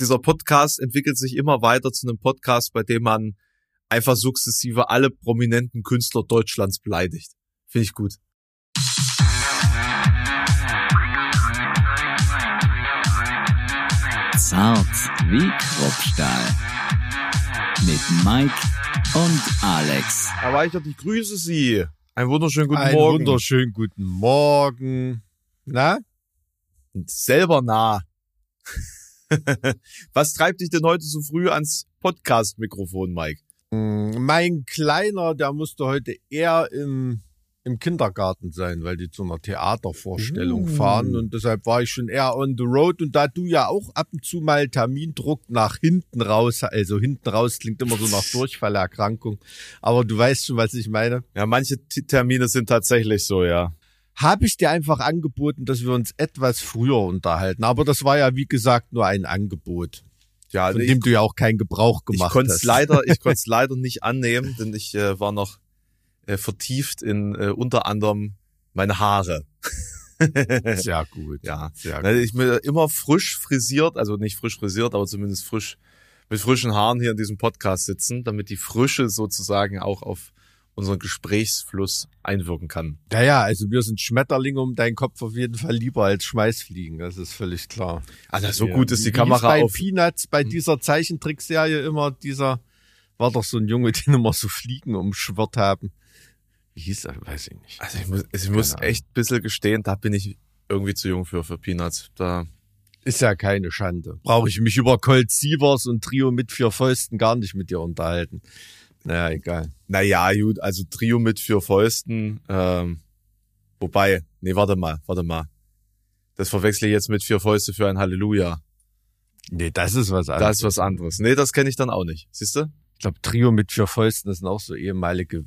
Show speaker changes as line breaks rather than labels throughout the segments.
dieser Podcast entwickelt sich immer weiter zu einem Podcast, bei dem man einfach sukzessive alle prominenten Künstler Deutschlands beleidigt. Finde ich gut.
Zart wie Kruppstahl. Mit Mike und Alex.
Herr Weichert, ich grüße Sie. Einen wunderschönen guten
Einen
Morgen.
wunderschönen guten Morgen. Na?
Selber nah. Was treibt dich denn heute so früh ans Podcast-Mikrofon, Mike?
Mm, Mein Kleiner, der musste heute eher im, im Kindergarten sein, weil die zu einer Theatervorstellung
Uh.
fahren und deshalb war ich schon eher on the road und da du ja auch ab und zu mal Termindruck nach hinten raus, also hinten raus klingt immer so nach Durchfallerkrankung, aber du weißt schon, was ich meine.
Ja, manche Termine sind tatsächlich so, ja.
Habe ich dir einfach angeboten, dass wir uns etwas früher unterhalten, aber das war ja wie gesagt nur ein Angebot,
Ja,
von
ich,
dem du ja auch keinen Gebrauch
ich
gemacht
konnte es
hast.
leider, ich konnte es leider nicht annehmen, denn ich äh, war noch äh, vertieft in äh, unter anderem meine Haare.
Sehr gut.
Ja.
Sehr
Ne, Ich bin immer frisch frisiert, also nicht frisch frisiert, aber zumindest frisch mit frischen Haaren hier in diesem Podcast sitzen, damit die Frische sozusagen auch auf unseren Gesprächsfluss einwirken kann.
Ja, ja, also wir sind Schmetterlinge um deinen Kopf auf jeden Fall lieber als Schmeißfliegen, das ist völlig klar.
Also so
Ja.
gut ist die
Wie
Kamera
hieß bei
auf.
Peanuts, bei dieser Zeichentrickserie immer dieser, war doch so ein Junge, den immer so Fliegen umschwirrt haben. Wie hieß er? Weiß ich nicht.
Also ich muss, ich muss
Keine
echt ein bisschen gestehen, da bin ich irgendwie zu jung für, für Peanuts. Da,
Ist ja keine Schande. Brauche ich mich über Colt Sievers und Trio mit vier Fäusten gar nicht mit dir unterhalten. Naja, egal.
naja, gut, also Trio mit vier Fäusten, ähm, wobei, nee, warte mal, warte mal. Das verwechsle ich jetzt mit vier Fäuste für ein Halleluja.
Nee, das ist was anderes.
Das ist was anderes. Nee, das kenne ich dann auch nicht. Siehst du?
Ich glaube, Trio mit vier Fäusten, das sind auch so ehemalige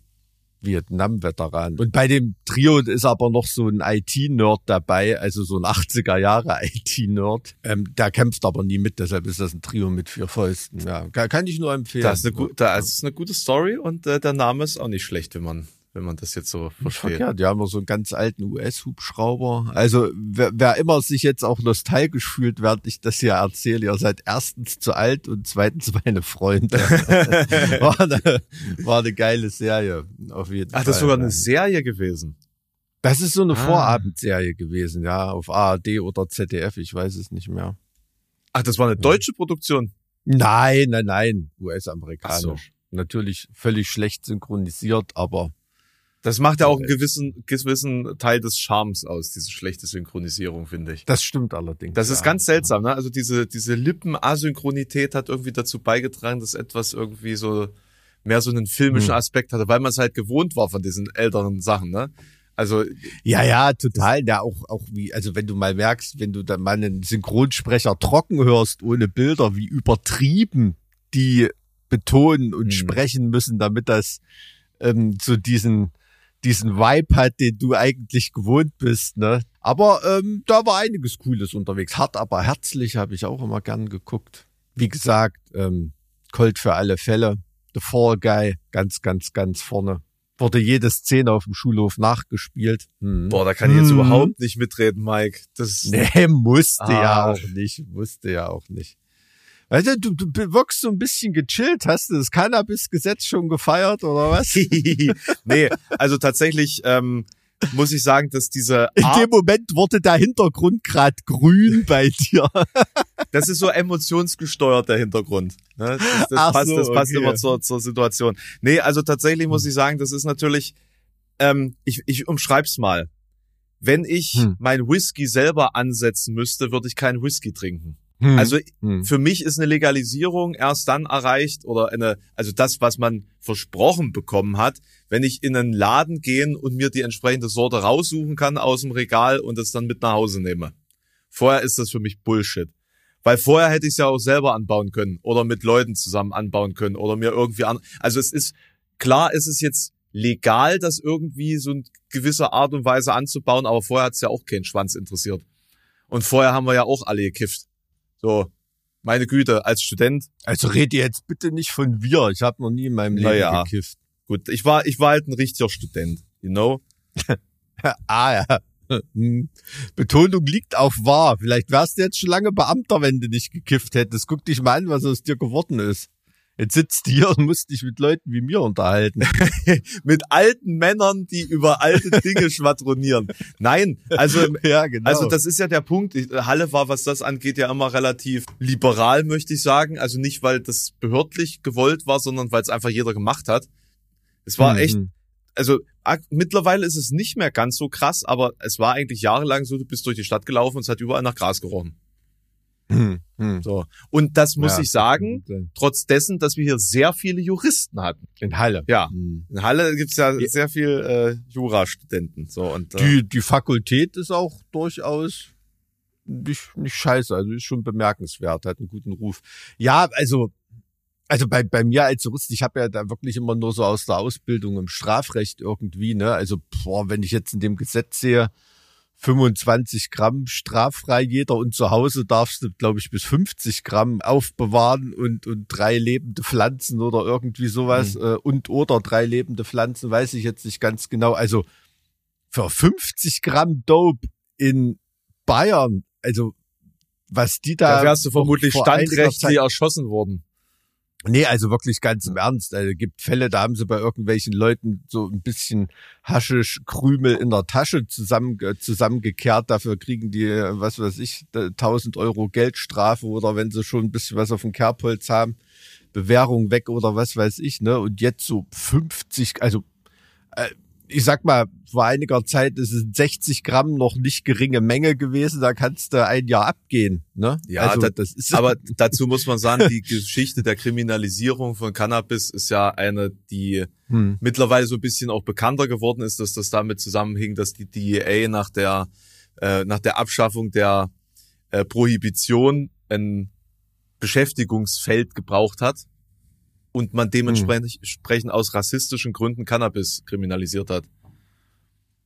Vietnam-Veteranen. Und bei dem Trio ist aber noch so ein IT-Nerd dabei, also so ein 80er Jahre IT-Nerd. Ähm, der kämpft aber nie mit, deshalb ist das ein Trio mit vier Fäusten. Ja, kann, ich nur empfehlen.
Das ist eine, das ist eine gute Story und äh, der Name ist auch nicht schlecht, wenn man, wenn man das jetzt so versteht.
verkehrt. Die haben noch so einen ganz alten US-Hubschrauber. Also wer, wer immer sich jetzt auch nostalgisch fühlt, während ich das hier erzähle, ihr seid erstens zu alt und zweitens meine Freunde. war, eine, war eine geile Serie, auf jeden
Ach,
Fall.
das ist sogar eine Serie gewesen.
Das ist so eine
Ah.
Vorabendserie gewesen, ja, auf ARD oder ZDF, ich weiß es nicht mehr.
Ach, das war eine deutsche Produktion.
Nein, nein, nein,
Ach
US-amerikanisch. Natürlich völlig schlecht synchronisiert, aber
Das macht ja auch einen gewissen, gewissen Teil des Charmes aus, diese schlechte Synchronisierung, finde ich.
das stimmt allerdings.
Das ist
ja.
ganz seltsam, ne? Also diese, diese Lippenasynchronität hat irgendwie dazu beigetragen, dass etwas irgendwie so mehr so einen filmischen
Hm.
Aspekt hatte, weil man es halt gewohnt war von diesen älteren Sachen, ne? Also,
Ja, ja, total. Ja, auch, auch wie, also wenn du mal merkst, wenn du dann mal einen Synchronsprecher trocken hörst, ohne Bilder, wie übertrieben die betonen und
Hm.
sprechen müssen, damit das ähm, so diesen, diesen Vibe hat, den du eigentlich gewohnt bist, ne? Aber ähm, da war einiges Cooles unterwegs. Hart, aber herzlich habe ich auch immer gern geguckt. Wie gesagt, ähm, Colt für alle Fälle. The Fall Guy, ganz, ganz, ganz vorne. Wurde jede Szene auf dem Schulhof nachgespielt. Hm.
boah, da kann ich jetzt
Hm.
überhaupt nicht mitreden, Mike. Das
Nee, musste ja
Ah.
auch nicht, musste ja auch nicht. Weißt du, du, du wirkst so ein bisschen gechillt. Hast du das Cannabis-Gesetz schon gefeiert oder was?
nee, also tatsächlich ähm, muss ich sagen, dass diese
In
Art,
dem Moment wurde der Hintergrund grad grün bei dir.
das ist so emotionsgesteuert der Hintergrund. Ne? Das, das
Ach
passt,
so,
das passt
okay.
immer zur, zur Situation. Nee, also tatsächlich muss ich sagen, das ist natürlich, ähm, ich, ich umschreib's mal. Wenn ich
Hm.
mein Whisky selber ansetzen müsste, würde ich keinen Whisky trinken.
Hm.
Also
Hm.
für mich ist eine Legalisierung erst dann erreicht oder eine, also das, was man versprochen bekommen hat, wenn ich in einen Laden gehen und mir die entsprechende Sorte raussuchen kann aus dem Regal und es dann mit nach Hause nehme. Vorher ist das für mich Bullshit. Weil vorher hätte ich es ja auch selber anbauen können oder mit Leuten zusammen anbauen können oder mir irgendwie an. Also es ist, klar ist es jetzt legal, das irgendwie so in gewisser Art und Weise anzubauen, aber vorher hat es ja auch keinen Schwanz interessiert. Und vorher haben wir ja auch alle gekifft. So, meine Güte, als Student,
Also red ihr jetzt bitte nicht von wir. Ich habe noch nie in meinem Leben
Naja.
gekifft.
gut, ich war, ich war halt ein richtiger Student, you know?
ah ja. Hm. Betonung liegt auf wahr. Vielleicht wärst du jetzt schon lange Beamter, wenn du nicht gekifft hättest. Guck dich mal an, was aus dir geworden ist. Jetzt sitzt du hier und musst dich mit Leuten wie mir unterhalten.
mit alten Männern, die über alte Dinge schwadronieren. Nein, also
ja, genau.
Also das ist ja der Punkt. Halle war, was das angeht, ja immer relativ liberal, möchte ich sagen. Also nicht, weil das behördlich gewollt war, sondern weil es einfach jeder gemacht hat. Es war echt,
Mhm.
also ak- mittlerweile ist es nicht mehr ganz so krass, aber es war eigentlich jahrelang so, du bist durch die Stadt gelaufen und es hat überall nach Gras gerochen.
Hm, hm.
So. Und das muss
Ja.
ich sagen, trotz dessen, dass wir hier sehr viele Juristen hatten.
In Halle.
Ja.
Hm.
In Halle gibt's ja sehr viel äh, Jurastudenten. So und äh,
Die, die Fakultät ist auch durchaus nicht, nicht scheiße, also ist schon bemerkenswert, hat einen guten Ruf. Ja, also, also bei, bei mir als Jurist, ich habe ja da wirklich immer nur so aus der Ausbildung im Strafrecht irgendwie, ne? Also, boah, wenn ich jetzt in dem Gesetz sehe, 25 Gramm straffrei jeder und zu Hause darfst du, glaube ich, bis 50 Gramm aufbewahren und, und drei lebende Pflanzen oder irgendwie sowas äh, und oder drei lebende Pflanzen, weiß ich jetzt nicht ganz genau. Also für 50 Gramm Dope in Bayern, also was die da.
da wärst du vermutlich standrechtlich erschossen worden.
Nee, also wirklich ganz im Ernst. Also gibt Fälle, da haben sie bei irgendwelchen Leuten so ein bisschen Haschisch-Krümel in der Tasche zusammen, zusammengekehrt. Dafür kriegen die, äh, was weiß ich, 1000 Euro Geldstrafe oder wenn sie schon ein bisschen was auf dem Kerbholz haben, Bewährung weg oder was weiß ich, ne? Und jetzt so 50, also äh, ich sag mal, vor einiger Zeit ist es 60 Gramm noch nicht geringe Menge gewesen, da kannst du ein Jahr abgehen, ne?
Ja,
also,
das-
das ist
Aber dazu muss man sagen, die Geschichte der Kriminalisierung von Cannabis ist ja eine, die
hm.
mittlerweile so ein bisschen auch bekannter geworden ist, dass das damit zusammenhing, dass die DEA nach der äh, nach der Abschaffung der äh, Prohibition ein Beschäftigungsfeld gebraucht hat und man dementsprechend entsprechend aus rassistischen Gründen Cannabis kriminalisiert hat.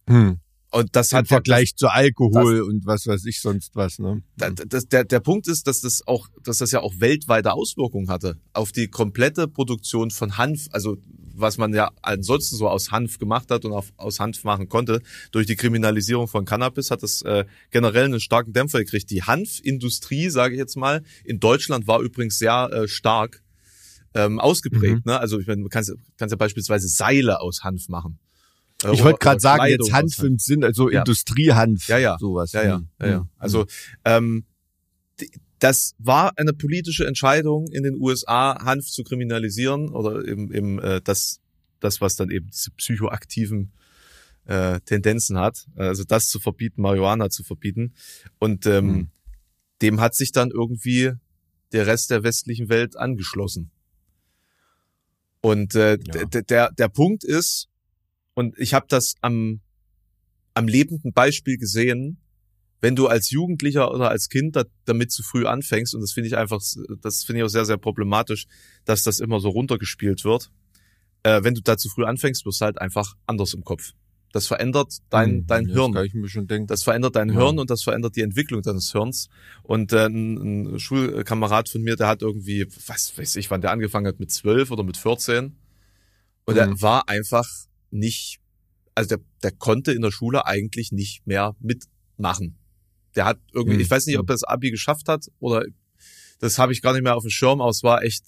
Hm.
Und das
Im
hat
Vergleich zu Alkohol und was weiß ich sonst was, ne?
da- das, der, der Punkt ist, dass das auch, dass das ja auch weltweite Auswirkungen hatte auf die komplette Produktion von Hanf, also was man ja ansonsten so aus Hanf gemacht hat und auf, aus Hanf machen konnte. Durch die Kriminalisierung von Cannabis hat das äh, generell einen starken Dämpfer gekriegt. Die Hanfindustrie, sage ich jetzt mal, in Deutschland war übrigens sehr äh, stark ähm, ausgeprägt. Ne? Also ich meine, du kannst, kannst ja beispielsweise Seile aus Hanf machen. Äh,
Ich wollte gerade sagen,
Kleidung
jetzt Hanf im Sinn, also
Ja.
Industriehanf,
Ja, ja.
sowas.
Ja, ja,
Hm.
ja, ja.
Hm.
Also ähm, das war eine politische Entscheidung in den USA, Hanf zu kriminalisieren oder im, im äh, das, das, was dann eben diese psychoaktiven äh, Tendenzen hat, also das zu verbieten, Marihuana zu verbieten. Und ähm,
Hm.
dem hat sich dann irgendwie der Rest der westlichen Welt angeschlossen. Und äh,
Ja.
der, der Punkt ist, und ich habe das am, am lebenden Beispiel gesehen, wenn du als Jugendlicher oder als Kind da, damit zu früh anfängst, und das finde ich einfach, das finde ich auch sehr, sehr problematisch, dass das immer so runtergespielt wird. Äh, wenn du da zu früh anfängst, wirst du halt einfach anders im Kopf. Das verändert dein,
Hm.
dein
Das
Hirn.
kann ich mir schon denken.
Das verändert dein
Ja.
Hirn und das verändert die Entwicklung deines Hirns. Und äh, ein, ein Schulkamerad von mir, der hat irgendwie, was weiß ich, wann der angefangen hat, mit zwölf oder mit 14. Und er
Mhm.
war einfach nicht, also der, der konnte in der Schule eigentlich nicht mehr mitmachen. Der hat irgendwie,
Mhm.
ich weiß nicht, ob er das Abi geschafft hat oder das habe ich gar nicht mehr auf dem Schirm, aber es war echt,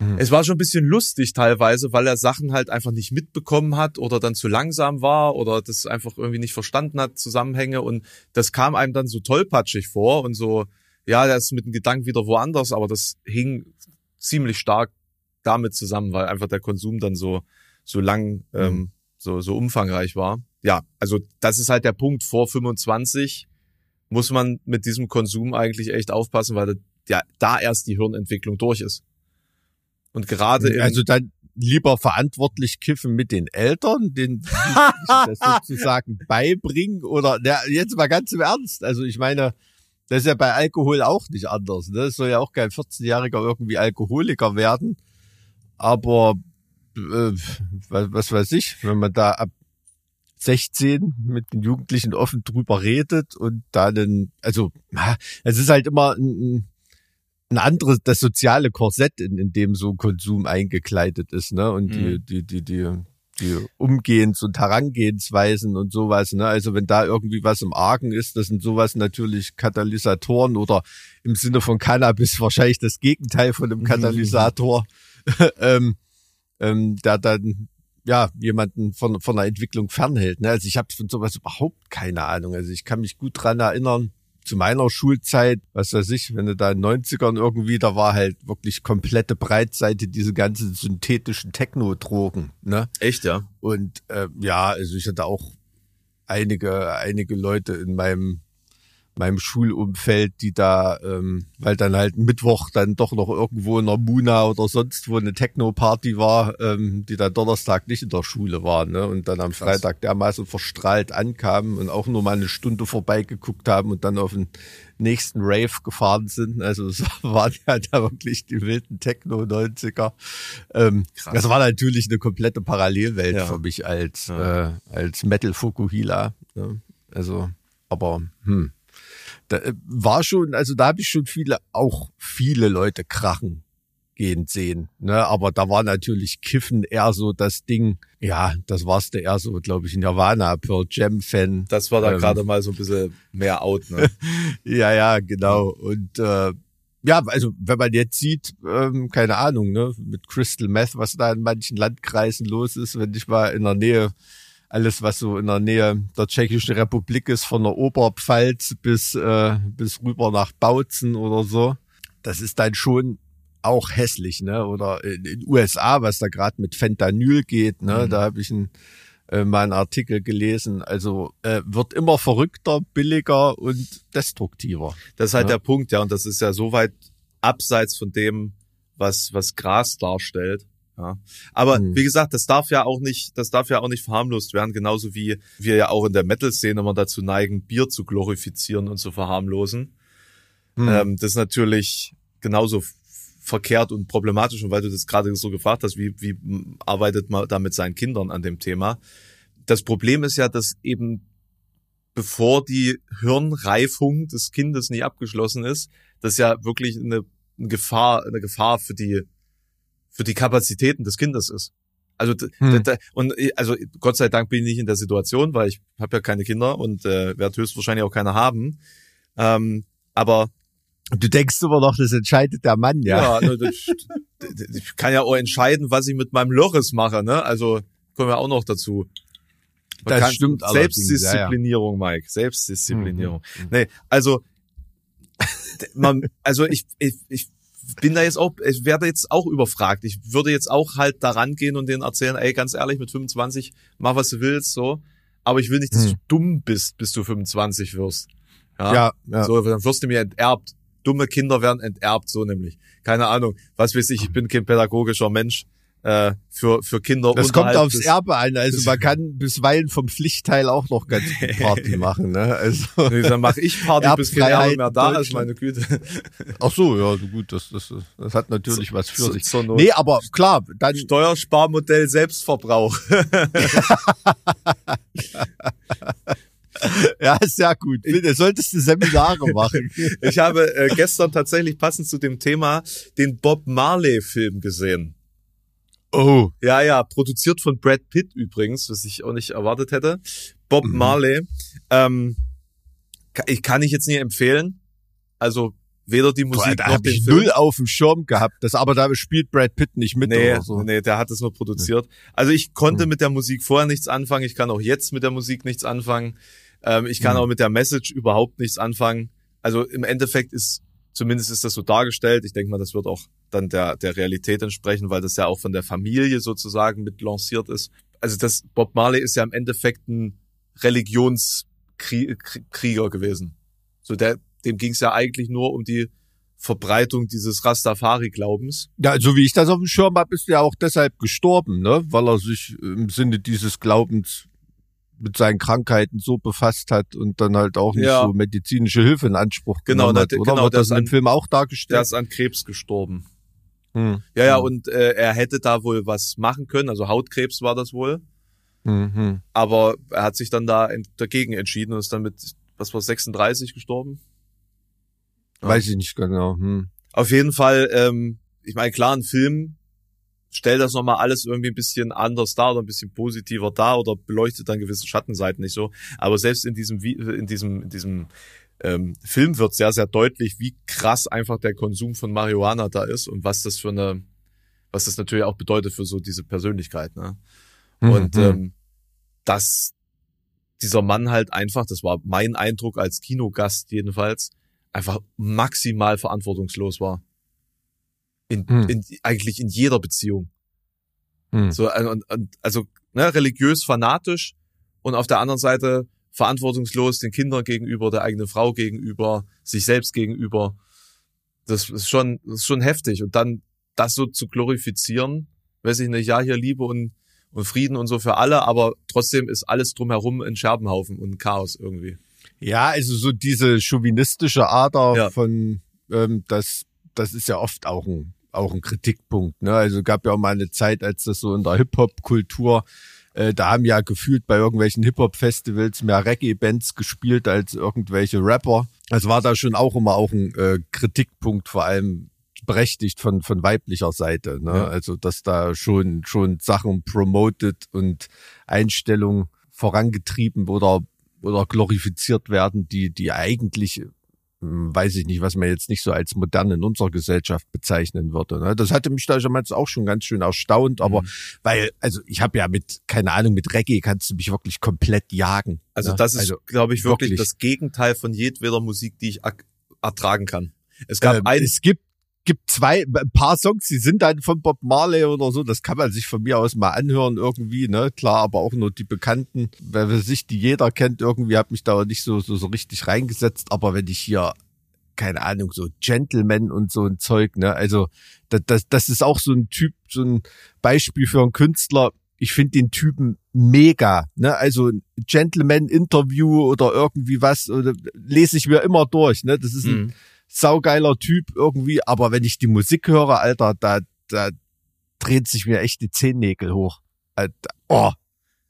Mhm.
es war schon ein bisschen lustig teilweise, weil er Sachen halt einfach nicht mitbekommen hat oder dann zu langsam war oder das einfach irgendwie nicht verstanden hat, Zusammenhänge. Und das kam einem dann so tollpatschig vor und so, ja, der ist mit dem Gedanken wieder woanders, aber das hing ziemlich stark damit zusammen, weil einfach der Konsum dann so, so lang, ähm, so, so umfangreich war. Ja, also das ist halt der Punkt. Vor 25 muss man mit diesem Konsum eigentlich echt aufpassen, weil ja, da erst die Hirnentwicklung durch ist. Und gerade im,
Also dann lieber verantwortlich kiffen mit den Eltern, den das sozusagen beibringen oder na, jetzt mal ganz im Ernst. Also ich meine, das ist ja bei Alkohol auch nicht anders. Ne? Es soll ja auch kein 14-Jähriger irgendwie Alkoholiker werden. Aber äh, was, was weiß ich, wenn man da ab 16 mit den Jugendlichen offen drüber redet und dann, also es ist halt immer ein, ein ein anderes, das soziale Korsett, in, in dem so Konsum eingekleidet ist, ne? Und die,
Mhm.
die, die, die, die Umgehens- und Herangehensweisen und sowas. Ne? Also wenn da irgendwie was im Argen ist, das sind sowas natürlich Katalysatoren oder im Sinne von Cannabis wahrscheinlich das Gegenteil von einem Katalysator, ähm, ähm, der dann ja jemanden von von der Entwicklung fernhält. Ne? Also ich habe von sowas überhaupt keine Ahnung. Also ich kann mich gut dran erinnern zu meiner Schulzeit, was weiß ich, wenn du da in den 90ern irgendwie, da war halt wirklich komplette Breitseite diese ganzen synthetischen Techno-Drogen. Ne?
Echt, ja?
Und äh, ja, also ich hatte auch einige, einige Leute in meinem meinem Schulumfeld, die da, ähm, weil dann halt Mittwoch dann doch noch irgendwo in der Muna oder sonst wo eine Techno-Party war, ähm, die dann Donnerstag nicht in der Schule waren, ne? Und dann am Freitag dermaßen verstrahlt ankamen und auch nur mal eine Stunde vorbeigeguckt haben und dann auf den nächsten Rave gefahren sind. Also es waren ja da wirklich die wilden Techno-90er. Ähm,
Krass.
das war natürlich eine komplette Parallelwelt
Ja.
für mich als,
Ja.
äh, als Metal Fukuhila. Ne? Also, aber hm. Da äh, war schon, also da habe ich schon viele, auch viele Leute krachen gehen sehen. Ne? Aber da war natürlich Kiffen eher so das Ding, ja, das war's der eher so, glaube ich, Nirvana, Pearl Jam Fan.
Das war da
Ähm.
gerade mal so ein bisschen mehr out, ne?
Ja, ja, genau. Und äh, ja, also wenn man jetzt sieht, ähm, keine Ahnung, ne, mit Crystal Meth, was da in manchen Landkreisen los ist, wenn ich mal in der Nähe, alles was so in der Nähe der Tschechischen Republik ist, von der Oberpfalz bis, äh, bis rüber nach Bautzen oder so, das ist dann schon auch hässlich, ne? Oder in den USA, was da gerade mit Fentanyl geht, ne?
Mhm.
Da habe ich ein äh, mal einen Artikel gelesen. Also äh, wird immer verrückter, billiger und destruktiver.
Das ist halt
Ja.
der Punkt, ja. Und das ist ja so weit abseits von dem, was, was Gras darstellt. Ja. Aber
Hm.
wie gesagt, das darf ja auch nicht, das darf ja auch nicht verharmlost werden, genauso wie wir ja auch in der Metal-Szene immer dazu neigen, Bier zu glorifizieren und zu verharmlosen.
Hm.
Ähm, das ist natürlich genauso verkehrt und problematisch. Und weil du das gerade so gefragt hast, wie, wie arbeitet man da mit seinen Kindern an dem Thema? Das Problem ist ja, dass eben bevor die Hirnreifung des Kindes nicht abgeschlossen ist, das ja wirklich eine, eine Gefahr, eine Gefahr für die, für die Kapazitäten des Kindes ist. Also
Hm.
und äh, also Gott sei Dank bin ich nicht in der Situation, weil ich habe ja keine Kinder und äh, werde höchstwahrscheinlich auch keine haben. Ähm, aber
Du denkst immer noch, das entscheidet der Mann, ja.
ja, d- d- ich kann ja auch entscheiden, was ich mit meinem Loris mache. Ne? Also kommen wir auch noch dazu. Man
Das stimmt
Selbstdisziplinierung, Mike. Selbstdisziplinierung.
Mhm.
Nee, also man, also ich, ich, ich bin da jetzt auch, ich werde jetzt auch überfragt. Ich würde jetzt auch halt daran gehen und denen erzählen, ey, ganz ehrlich, mit 25, mach was du willst, so. Aber ich will nicht, dass
Hm.
du dumm bist, bis du 25 wirst. Ja.
Ja, ja.
So, dann wirst du mir enterbt. Dumme Kinder werden enterbt, so nämlich. Keine Ahnung. Was weiß ich, ich bin kein pädagogischer Mensch äh, für, für Kinder.
Das kommt aufs
des-
Erbe an. Also man kann bisweilen vom Pflichtteil auch noch ganz gut Party machen. Ne? Also,
Nee, dann mache ich Party, bis kein Erbe mehr da ist, meine Güte.
ach so, ja, gut, das, das, das hat natürlich was für
So-
sich.
zur Not.
Nee, aber klar, dann
Steuersparmodell Selbstverbrauch.
ja, sehr gut. Bitte, solltest du Seminare machen.
Ich habe äh, gestern tatsächlich passend zu dem Thema den Bob Marley-Film gesehen.
Oh,
Ja, ja, produziert von Brad Pitt übrigens, was ich auch nicht erwartet hätte. Bob
Mhm.
Marley. Ähm, ka- ich kann ich jetzt nicht empfehlen. Also weder die
Boah,
Musik
da
noch
habe
den
ich
Film.
null auf dem Schirm gehabt. Das, aber da spielt Brad Pitt nicht mit
Nee,
oder so.
nee, der hat es nur produziert. Also ich konnte
Hm.
mit der Musik vorher nichts anfangen. Ich kann auch jetzt mit der Musik nichts anfangen. Ähm, ich kann
Hm.
auch mit der Message überhaupt nichts anfangen. Also im Endeffekt ist, zumindest ist das so dargestellt. Ich denke mal, das wird auch dann der, der Realität entsprechen, weil das ja auch von der Familie sozusagen mit lanciert ist. Also das, Bob Marley ist ja im Endeffekt ein Religionskrieger gewesen. So der, dem ging es ja eigentlich nur um die Verbreitung dieses Rastafari-Glaubens.
Ja, so wie ich das auf dem Schirm habe, ist er auch deshalb gestorben, ne? Weil er sich im Sinne dieses Glaubens mit seinen Krankheiten so befasst hat und dann halt auch nicht
Ja.
so medizinische Hilfe in Anspruch
Genau,
genommen hat. Oder
genau,
wird das
das
in dem
an-
Film auch
Der
dargestellt?
ist an Krebs gestorben.
Hm.
Ja, ja,
Hm.
und äh, er hätte da wohl was machen können, also Hautkrebs war das wohl,
Hm, hm.
aber er hat sich dann da dagegen entschieden und ist dann mit, was war 36 gestorben? Ja.
Weiß ich nicht genau. Hm.
Auf jeden Fall, ähm, ich meine, klar, ein Film stellt das nochmal alles irgendwie ein bisschen anders dar oder ein bisschen positiver dar oder beleuchtet dann gewisse Schattenseiten nicht so. Aber selbst in diesem, in diesem, in diesem ähm, Film wird sehr, sehr deutlich, wie krass einfach der Konsum von Marihuana da ist und was das für eine, was das natürlich auch bedeutet für so diese Persönlichkeit. Ne?
Mhm.
Und ähm, dass dieser Mann halt einfach, das war mein Eindruck als Kinogast jedenfalls, einfach maximal verantwortungslos war. In,
Mhm.
in, eigentlich in jeder Beziehung.
Hm.
So, äh, und, und, also ne, religiös fanatisch und auf der anderen Seite verantwortungslos den Kindern gegenüber, der eigenen Frau gegenüber, sich selbst gegenüber. Das ist schon, das ist schon heftig. Und dann das so zu glorifizieren, weiß ich nicht, ja, hier Liebe und, und Frieden und so für alle, aber trotzdem ist alles drumherum ein Scherbenhaufen und ein Chaos irgendwie.
Ja, also so diese chauvinistische Ader
Ja.
von, ähm, das, das ist ja oft auch ein, auch ein Kritikpunkt. Ne? Also gab ja auch mal eine Zeit, als das so in der Hip-Hop-Kultur, äh, da haben ja gefühlt bei irgendwelchen Hip-Hop-Festivals mehr Reggae-Bands gespielt als irgendwelche Rapper. Das war da schon auch immer auch ein äh, Kritikpunkt, vor allem berechtigt von, von weiblicher Seite. Ne?
Ja.
Also, dass da schon, schon Sachen promoted und Einstellungen vorangetrieben oder, oder glorifiziert werden, die, die eigentlich, weiß ich nicht, was man jetzt nicht so als modern in unserer Gesellschaft bezeichnen würde. Ne? Das hatte mich da damals auch schon ganz schön erstaunt, aber
Mhm.
weil, also ich habe ja mit, keine Ahnung, mit Reggae kannst du mich wirklich komplett jagen.
Also
ne?
das ist, glaube ich, wirklich,
wirklich.
das Gegenteil von jedweder Musik, die ich ertragen kann. Es gab
ähm,
ein,
es gibt gibt zwei ein paar Songs, die sind dann von Bob Marley oder so, das kann man sich von mir aus mal anhören irgendwie, ne? Klar, aber auch nur die bekannten, weil sich die jeder kennt, irgendwie hat mich da nicht so so so richtig reingesetzt, aber wenn ich hier keine Ahnung, so Gentleman und so ein Zeug, ne? Also das, das, das ist auch so ein Typ, so ein Beispiel für einen Künstler. Ich finde den Typen mega, ne? Also ein Gentleman-Interview oder irgendwie was, oder, lese ich mir immer durch, ne? Das ist ein
Mhm.
Saugeiler Typ irgendwie, aber wenn ich die Musik höre, Alter, da, da dreht sich mir echt die Zehennägel hoch. Alter, oh,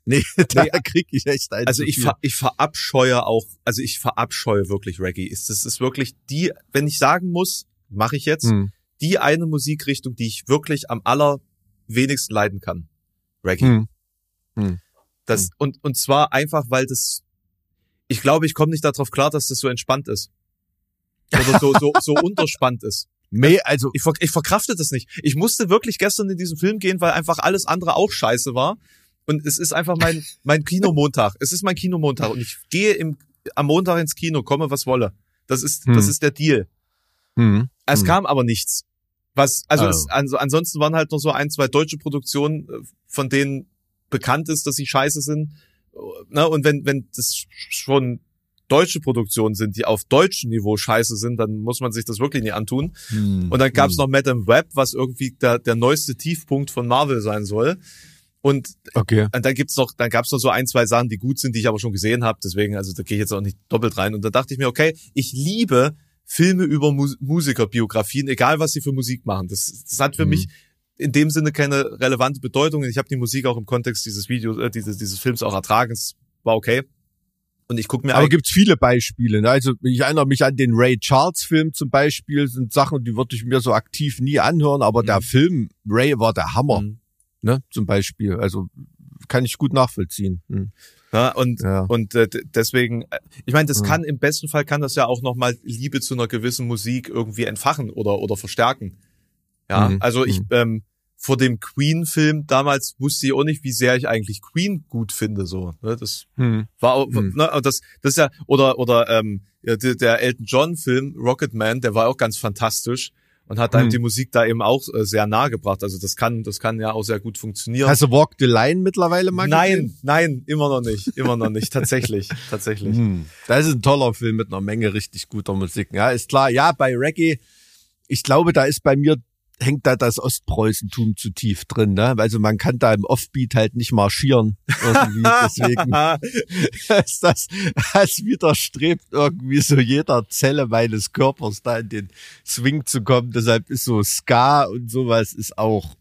nee, da
Nee,
krieg ich echt einen
Also ich, ver, ich verabscheue auch, also ich verabscheue wirklich Reggae. Ist Das ist wirklich die, wenn ich sagen muss, mache ich jetzt,
Hm,
die eine Musikrichtung, die ich wirklich am allerwenigsten leiden kann. Reggae.
hm,
Das, und, und zwar einfach, weil das, ich glaube, ich komme nicht darauf klar, dass das so entspannt ist. Oder so, so, so unterspannt ist.
Me, also,
Ich, ver, ich verkrafte das nicht. Ich musste wirklich gestern in diesen Film gehen, weil einfach alles andere auch scheiße war. Und es ist einfach mein, mein Kinomontag. Es ist mein Kinomontag. Und ich gehe im, am Montag ins Kino, komme was wolle. Das ist,
Hm.
das ist der Deal.
hm,
Es
hm.
kam aber nichts. Was, also,
Oh.
es, also ansonsten waren halt noch so ein, zwei deutsche Produktionen, äh, von denen bekannt ist, dass sie scheiße sind. Ne? Und wenn, wenn das schon deutsche Produktionen sind, die auf deutschem Niveau scheiße sind, dann muss man sich das wirklich nicht antun.
hm,
Und dann gab's
hm.
noch Madame Web, was irgendwie der, der neueste Tiefpunkt von Marvel sein soll. Und
Okay.
und dann gibt's noch, dann gab's noch so ein, zwei Sachen, die gut sind, die ich aber schon gesehen habe. Deswegen, also da gehe ich jetzt auch nicht doppelt rein. Und da dachte ich mir, okay, ich liebe Filme über Mus Musikerbiografien, egal was sie für Musik machen. Das, das hat für
Mhm.
mich in dem Sinne keine relevante Bedeutung. Ich habe die Musik auch im Kontext dieses Videos, äh, dieses, dieses Films auch ertragen. Es war okay. Und ich gucke mir
Aber gibt's viele Beispiele. Ne? Also ich erinnere mich an den Ray Charles Film zum Beispiel, sind Sachen, die würde ich mir so aktiv nie anhören, aber
Mhm.
der Film Ray war der Hammer,
Mhm.
ne? Zum Beispiel. Also kann ich gut nachvollziehen. Hm.
Ja, und
Ja.
Und äh, deswegen, äh, ich meine, das
Mhm.
kann im besten Fall kann das ja auch nochmal Liebe zu einer gewissen Musik irgendwie entfachen oder oder verstärken. Ja,
Mhm.
also ich
Mhm.
ähm, vor dem Queen-Film damals wusste ich auch nicht, wie sehr ich eigentlich Queen gut finde. So, ne? das
Hm.
war auch,
Mhm.
ne, das das ist ja oder oder ähm, der, der Elton John-Film Rocketman, der war auch ganz fantastisch und hat einem
Mhm.
die Musik da eben auch äh, sehr nahe gebracht. Also das kann das kann ja auch sehr gut funktionieren.
Hast du Walk the Line mittlerweile mal
Nein,
gesehen?
nein, immer noch nicht, immer noch nicht, tatsächlich, tatsächlich.
Hm. Das ist ein toller Film mit einer Menge richtig guter Musik. Ja, ist klar. Ja, bei Reggae, ich glaube, da ist bei mir hängt da das Ostpreußentum zu tief drin, ne? Also man kann da im Offbeat halt nicht marschieren irgendwie. Deswegen ist das, das widerstrebt irgendwie so jeder Zelle meines Körpers da in den Swing zu kommen. Deshalb ist so Ska und sowas ist auch,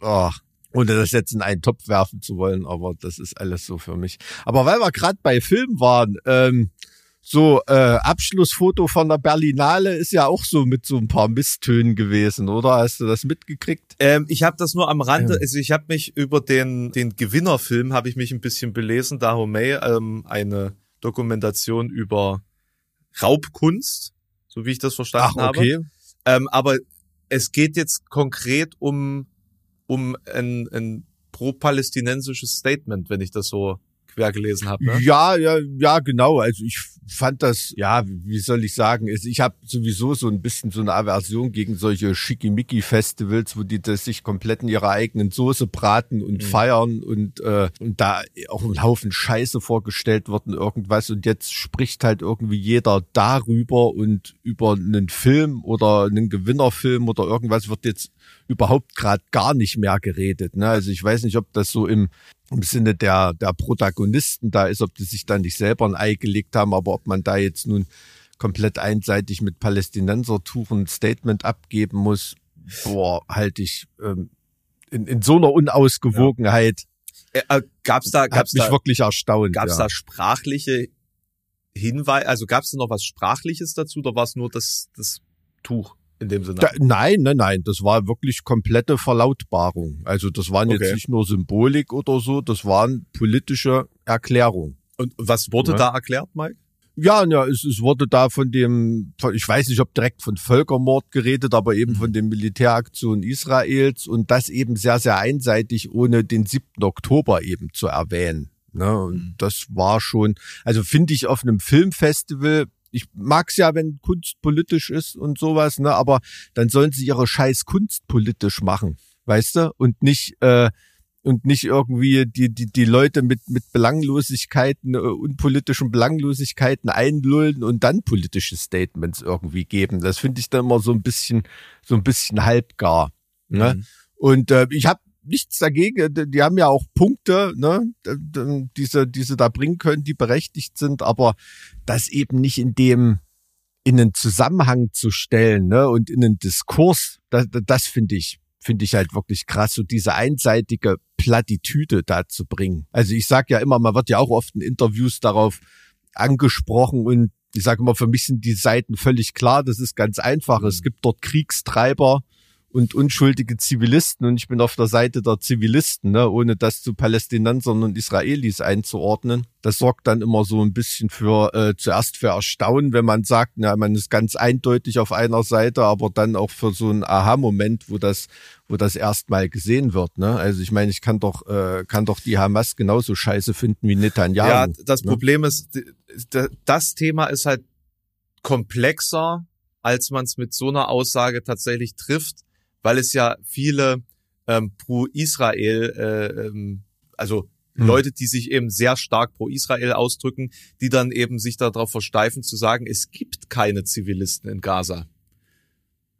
oh, ohne das jetzt in einen Topf werfen zu wollen, aber das ist alles so für mich. Aber weil wir gerade bei Film waren, ähm, so äh, Abschlussfoto von der Berlinale ist ja auch so mit so ein paar Misstönen gewesen, oder? Hast du das mitgekriegt?
Ähm, ich habe das nur am Rande,
Ja.
also ich habe mich über den den Gewinnerfilm habe ich mich ein bisschen belesen, Dahomey, ähm, eine Dokumentation über Raubkunst, so wie ich das verstanden habe. Ähm, aber es geht jetzt konkret um um ein, ein pro-palästinensisches Statement, wenn ich das so quer gelesen habe. Ne?
Ja, ja, ja, genau. Also ich fand das, ja, wie soll ich sagen, ich habe sowieso so ein bisschen so eine Aversion gegen solche Schickimicki-Festivals, wo die das sich komplett in ihrer eigenen Soße braten und
Mhm.
feiern und, äh, und da auch ein Haufen Scheiße vorgestellt wird und irgendwas und jetzt spricht halt irgendwie jeder darüber und über einen Film oder einen Gewinnerfilm oder irgendwas wird jetzt überhaupt gerade gar nicht mehr geredet. Ne? Also ich weiß nicht, ob das so im im Sinne der, der Protagonisten da ist, ob die sich da nicht selber ein Ei gelegt haben, aber ob man da jetzt nun komplett einseitig mit Palästinenser-Tuch ein Statement abgeben muss, boah, halte ich ähm, in, in so einer Unausgewogenheit,
Äh, äh, gab's da
hat
gab's
mich
da
wirklich erstaunt.
gab's
ja.
da sprachliche Hinweise, also gab's da noch was sprachliches dazu oder war es nur das das Tuch in dem Sinne?
Da, nein, nein, nein, das war wirklich komplette Verlautbarung. Also das waren
Okay.
jetzt nicht nur Symbolik oder so, das waren politische Erklärungen.
Und was wurde
Ja.
da erklärt, Mike?
Ja, ja, es, es wurde da von dem, ich weiß nicht, ob direkt von Völkermord geredet, aber eben
Mhm.
von den Militäraktionen Israels und das eben sehr, sehr einseitig, ohne den 7. Oktober eben zu erwähnen. Ne? Und
Mhm.
das war schon, also finde ich auf einem Filmfestival, ich mag's ja, wenn Kunst politisch ist und sowas, ne, aber dann sollen sie ihre scheiß Kunst politisch machen, weißt du? Und nicht, äh, und nicht irgendwie die, die, die Leute mit, mit Belanglosigkeiten, äh, unpolitischen Belanglosigkeiten einlullen und dann politische Statements irgendwie geben. Das finde ich dann immer so ein bisschen, so ein bisschen halbgar. Ne?
Mhm.
Und äh, ich habe nichts dagegen. Die haben ja auch Punkte, ne, diese, diese da bringen können, die berechtigt sind, aber das eben nicht in dem in einen Zusammenhang zu stellen, ne, und in einen Diskurs, das, das finde ich, finde ich halt wirklich krass, so diese einseitige Plattitüde da zu bringen. Also ich sag ja immer, man wird ja auch oft in Interviews darauf angesprochen und ich sage immer, für mich sind die Seiten völlig klar, das ist ganz einfach. Es gibt dort Kriegstreiber und unschuldige Zivilisten und ich bin auf der Seite der Zivilisten, ne, ohne das zu Palästinensern und Israelis einzuordnen. Das sorgt dann immer so ein bisschen für äh, zuerst für Erstaunen, wenn man sagt, na, man ist ganz eindeutig auf einer Seite, aber dann auch für so einen Aha-Moment, wo das, wo das erstmal gesehen wird. Ne? Also ich meine, ich kann doch, äh, kann doch die Hamas genauso scheiße finden wie Netanyahu.
Ja, das
ne?
Problem ist, das Thema ist halt komplexer, als man es mit so einer Aussage tatsächlich trifft, weil es ja viele ähm, pro-Israel, äh, ähm, also
Hm.
Leute, die sich eben sehr stark pro Israel ausdrücken, die dann eben sich darauf versteifen zu sagen, es gibt keine Zivilisten in Gaza.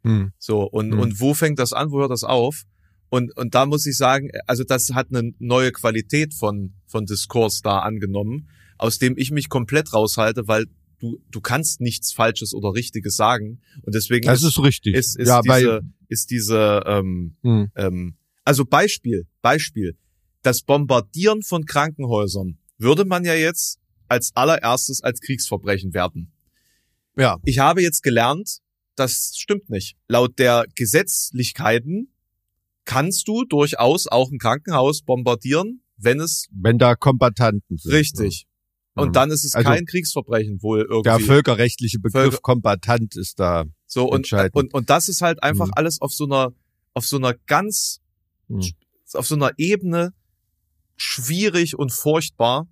Hm.
So, und,
Hm.
und wo fängt das an, wo hört das auf? Und, und da muss ich sagen, also das hat eine neue Qualität von, von Diskurs da angenommen, aus dem ich mich komplett raushalte, weil du, du kannst nichts Falsches oder Richtiges sagen. Und deswegen
Das ist richtig.
ist, ist
ja,
diese, ist diese, ähm,
hm.
ähm, also Beispiel, Beispiel, das Bombardieren von Krankenhäusern würde man ja jetzt als allererstes als Kriegsverbrechen werten.
ja,
Ich habe jetzt gelernt, das stimmt nicht. Laut der Gesetzlichkeiten kannst du durchaus auch ein Krankenhaus bombardieren, wenn es
wenn da Kombatanten sind.
richtig. Und dann ist es
Also-
kein Kriegsverbrechen wohl irgendwie.
Der völkerrechtliche Begriff
Völker-
Kombatant ist da.
so und, und und das ist halt einfach
Mhm.
alles auf so einer auf so einer ganz
Hm.
auf so einer Ebene schwierig und furchtbar,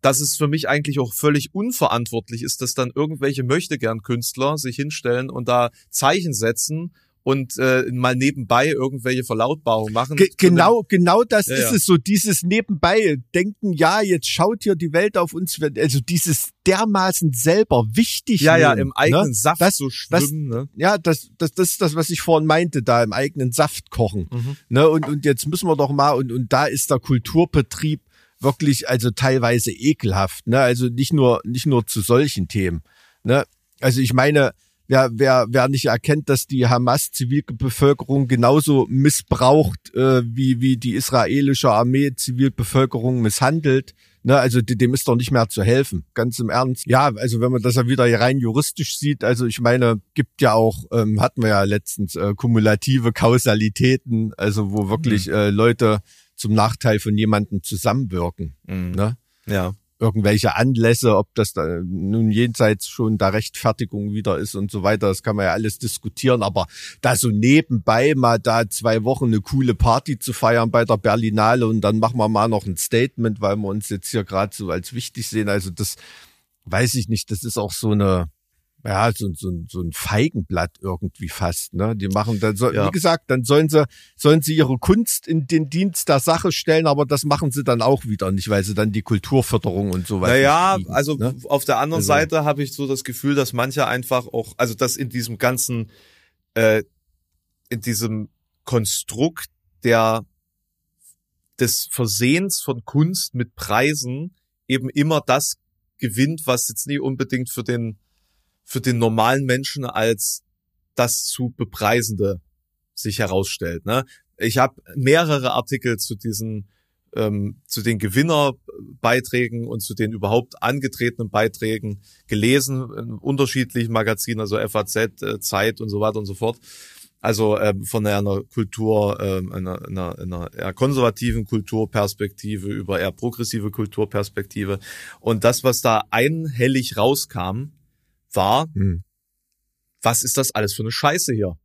dass es für mich eigentlich auch völlig unverantwortlich ist, dass dann irgendwelche Möchtegern-Künstler sich hinstellen und da Zeichen setzen und äh, mal nebenbei irgendwelche Verlautbarungen machen.
Ge genau, genau das
Ja,
ist
ja.
es so, dieses nebenbei denken, ja, jetzt schaut hier die Welt auf uns, also dieses dermaßen selber wichtig
Ja, ja, im eigenen
ne?
Saft
das-
so
das-
schwimmen. ne?
Ja, das, das, das ist das, was ich vorhin meinte, da im eigenen Saft kochen.
Mhm.
Ne? Und, und jetzt müssen wir doch mal, und, und da ist der Kulturbetrieb wirklich, also teilweise ekelhaft, ne? Also nicht nur, nicht nur zu solchen Themen. Ne? Also ich meine, wer, wer, wer nicht erkennt, dass die Hamas-Zivilbevölkerung genauso missbraucht, äh, wie, wie die israelische Armee Zivilbevölkerung misshandelt, Ne, also dem ist doch nicht mehr zu helfen, ganz im Ernst. Ja, also wenn man das ja wieder rein juristisch sieht, also ich meine, gibt ja auch, ähm, hatten wir ja letztens äh, kumulative Kausalitäten, also wo wirklich mhm. äh, Leute zum Nachteil von jemandem zusammenwirken. Mhm. Ne?
Ja
irgendwelche Anlässe, ob das da nun jenseits schon da Rechtfertigung wieder ist und so weiter, das kann man ja alles diskutieren, aber da so nebenbei mal da zwei Wochen eine coole Party zu feiern bei der Berlinale und dann machen wir mal noch ein Statement, weil wir uns jetzt hier gerade so als wichtig sehen, also das weiß ich nicht, das ist auch so eine ja, so, so, so ein Feigenblatt irgendwie fast. Ne? Die machen dann so, ja. wie gesagt, dann sollen sie, sollen sie ihre Kunst in den Dienst der Sache stellen, aber das machen sie dann auch wieder nicht, weil sie dann die Kulturförderung und so weiter.
Naja, kriegen, also ne? auf der anderen also. Seite habe ich so das Gefühl, dass manche einfach auch, also dass in diesem ganzen, äh, in diesem Konstrukt der des Versehens von Kunst mit Preisen eben immer das gewinnt, was jetzt nie unbedingt für den für den normalen Menschen als das zu bepreisende sich herausstellt. Ne? Ich habe mehrere Artikel zu diesen ähm, zu den Gewinnerbeiträgen und zu den überhaupt angetretenen Beiträgen gelesen in unterschiedlichen Magazinen, also FAZ, äh, Zeit und so weiter und so fort. Also ähm, von einer Kultur, ähm, einer, einer, einer eher konservativen Kulturperspektive über eher progressive Kulturperspektive. Und das, was da einhellig rauskam, war, hm. was ist das alles für eine Scheiße hier?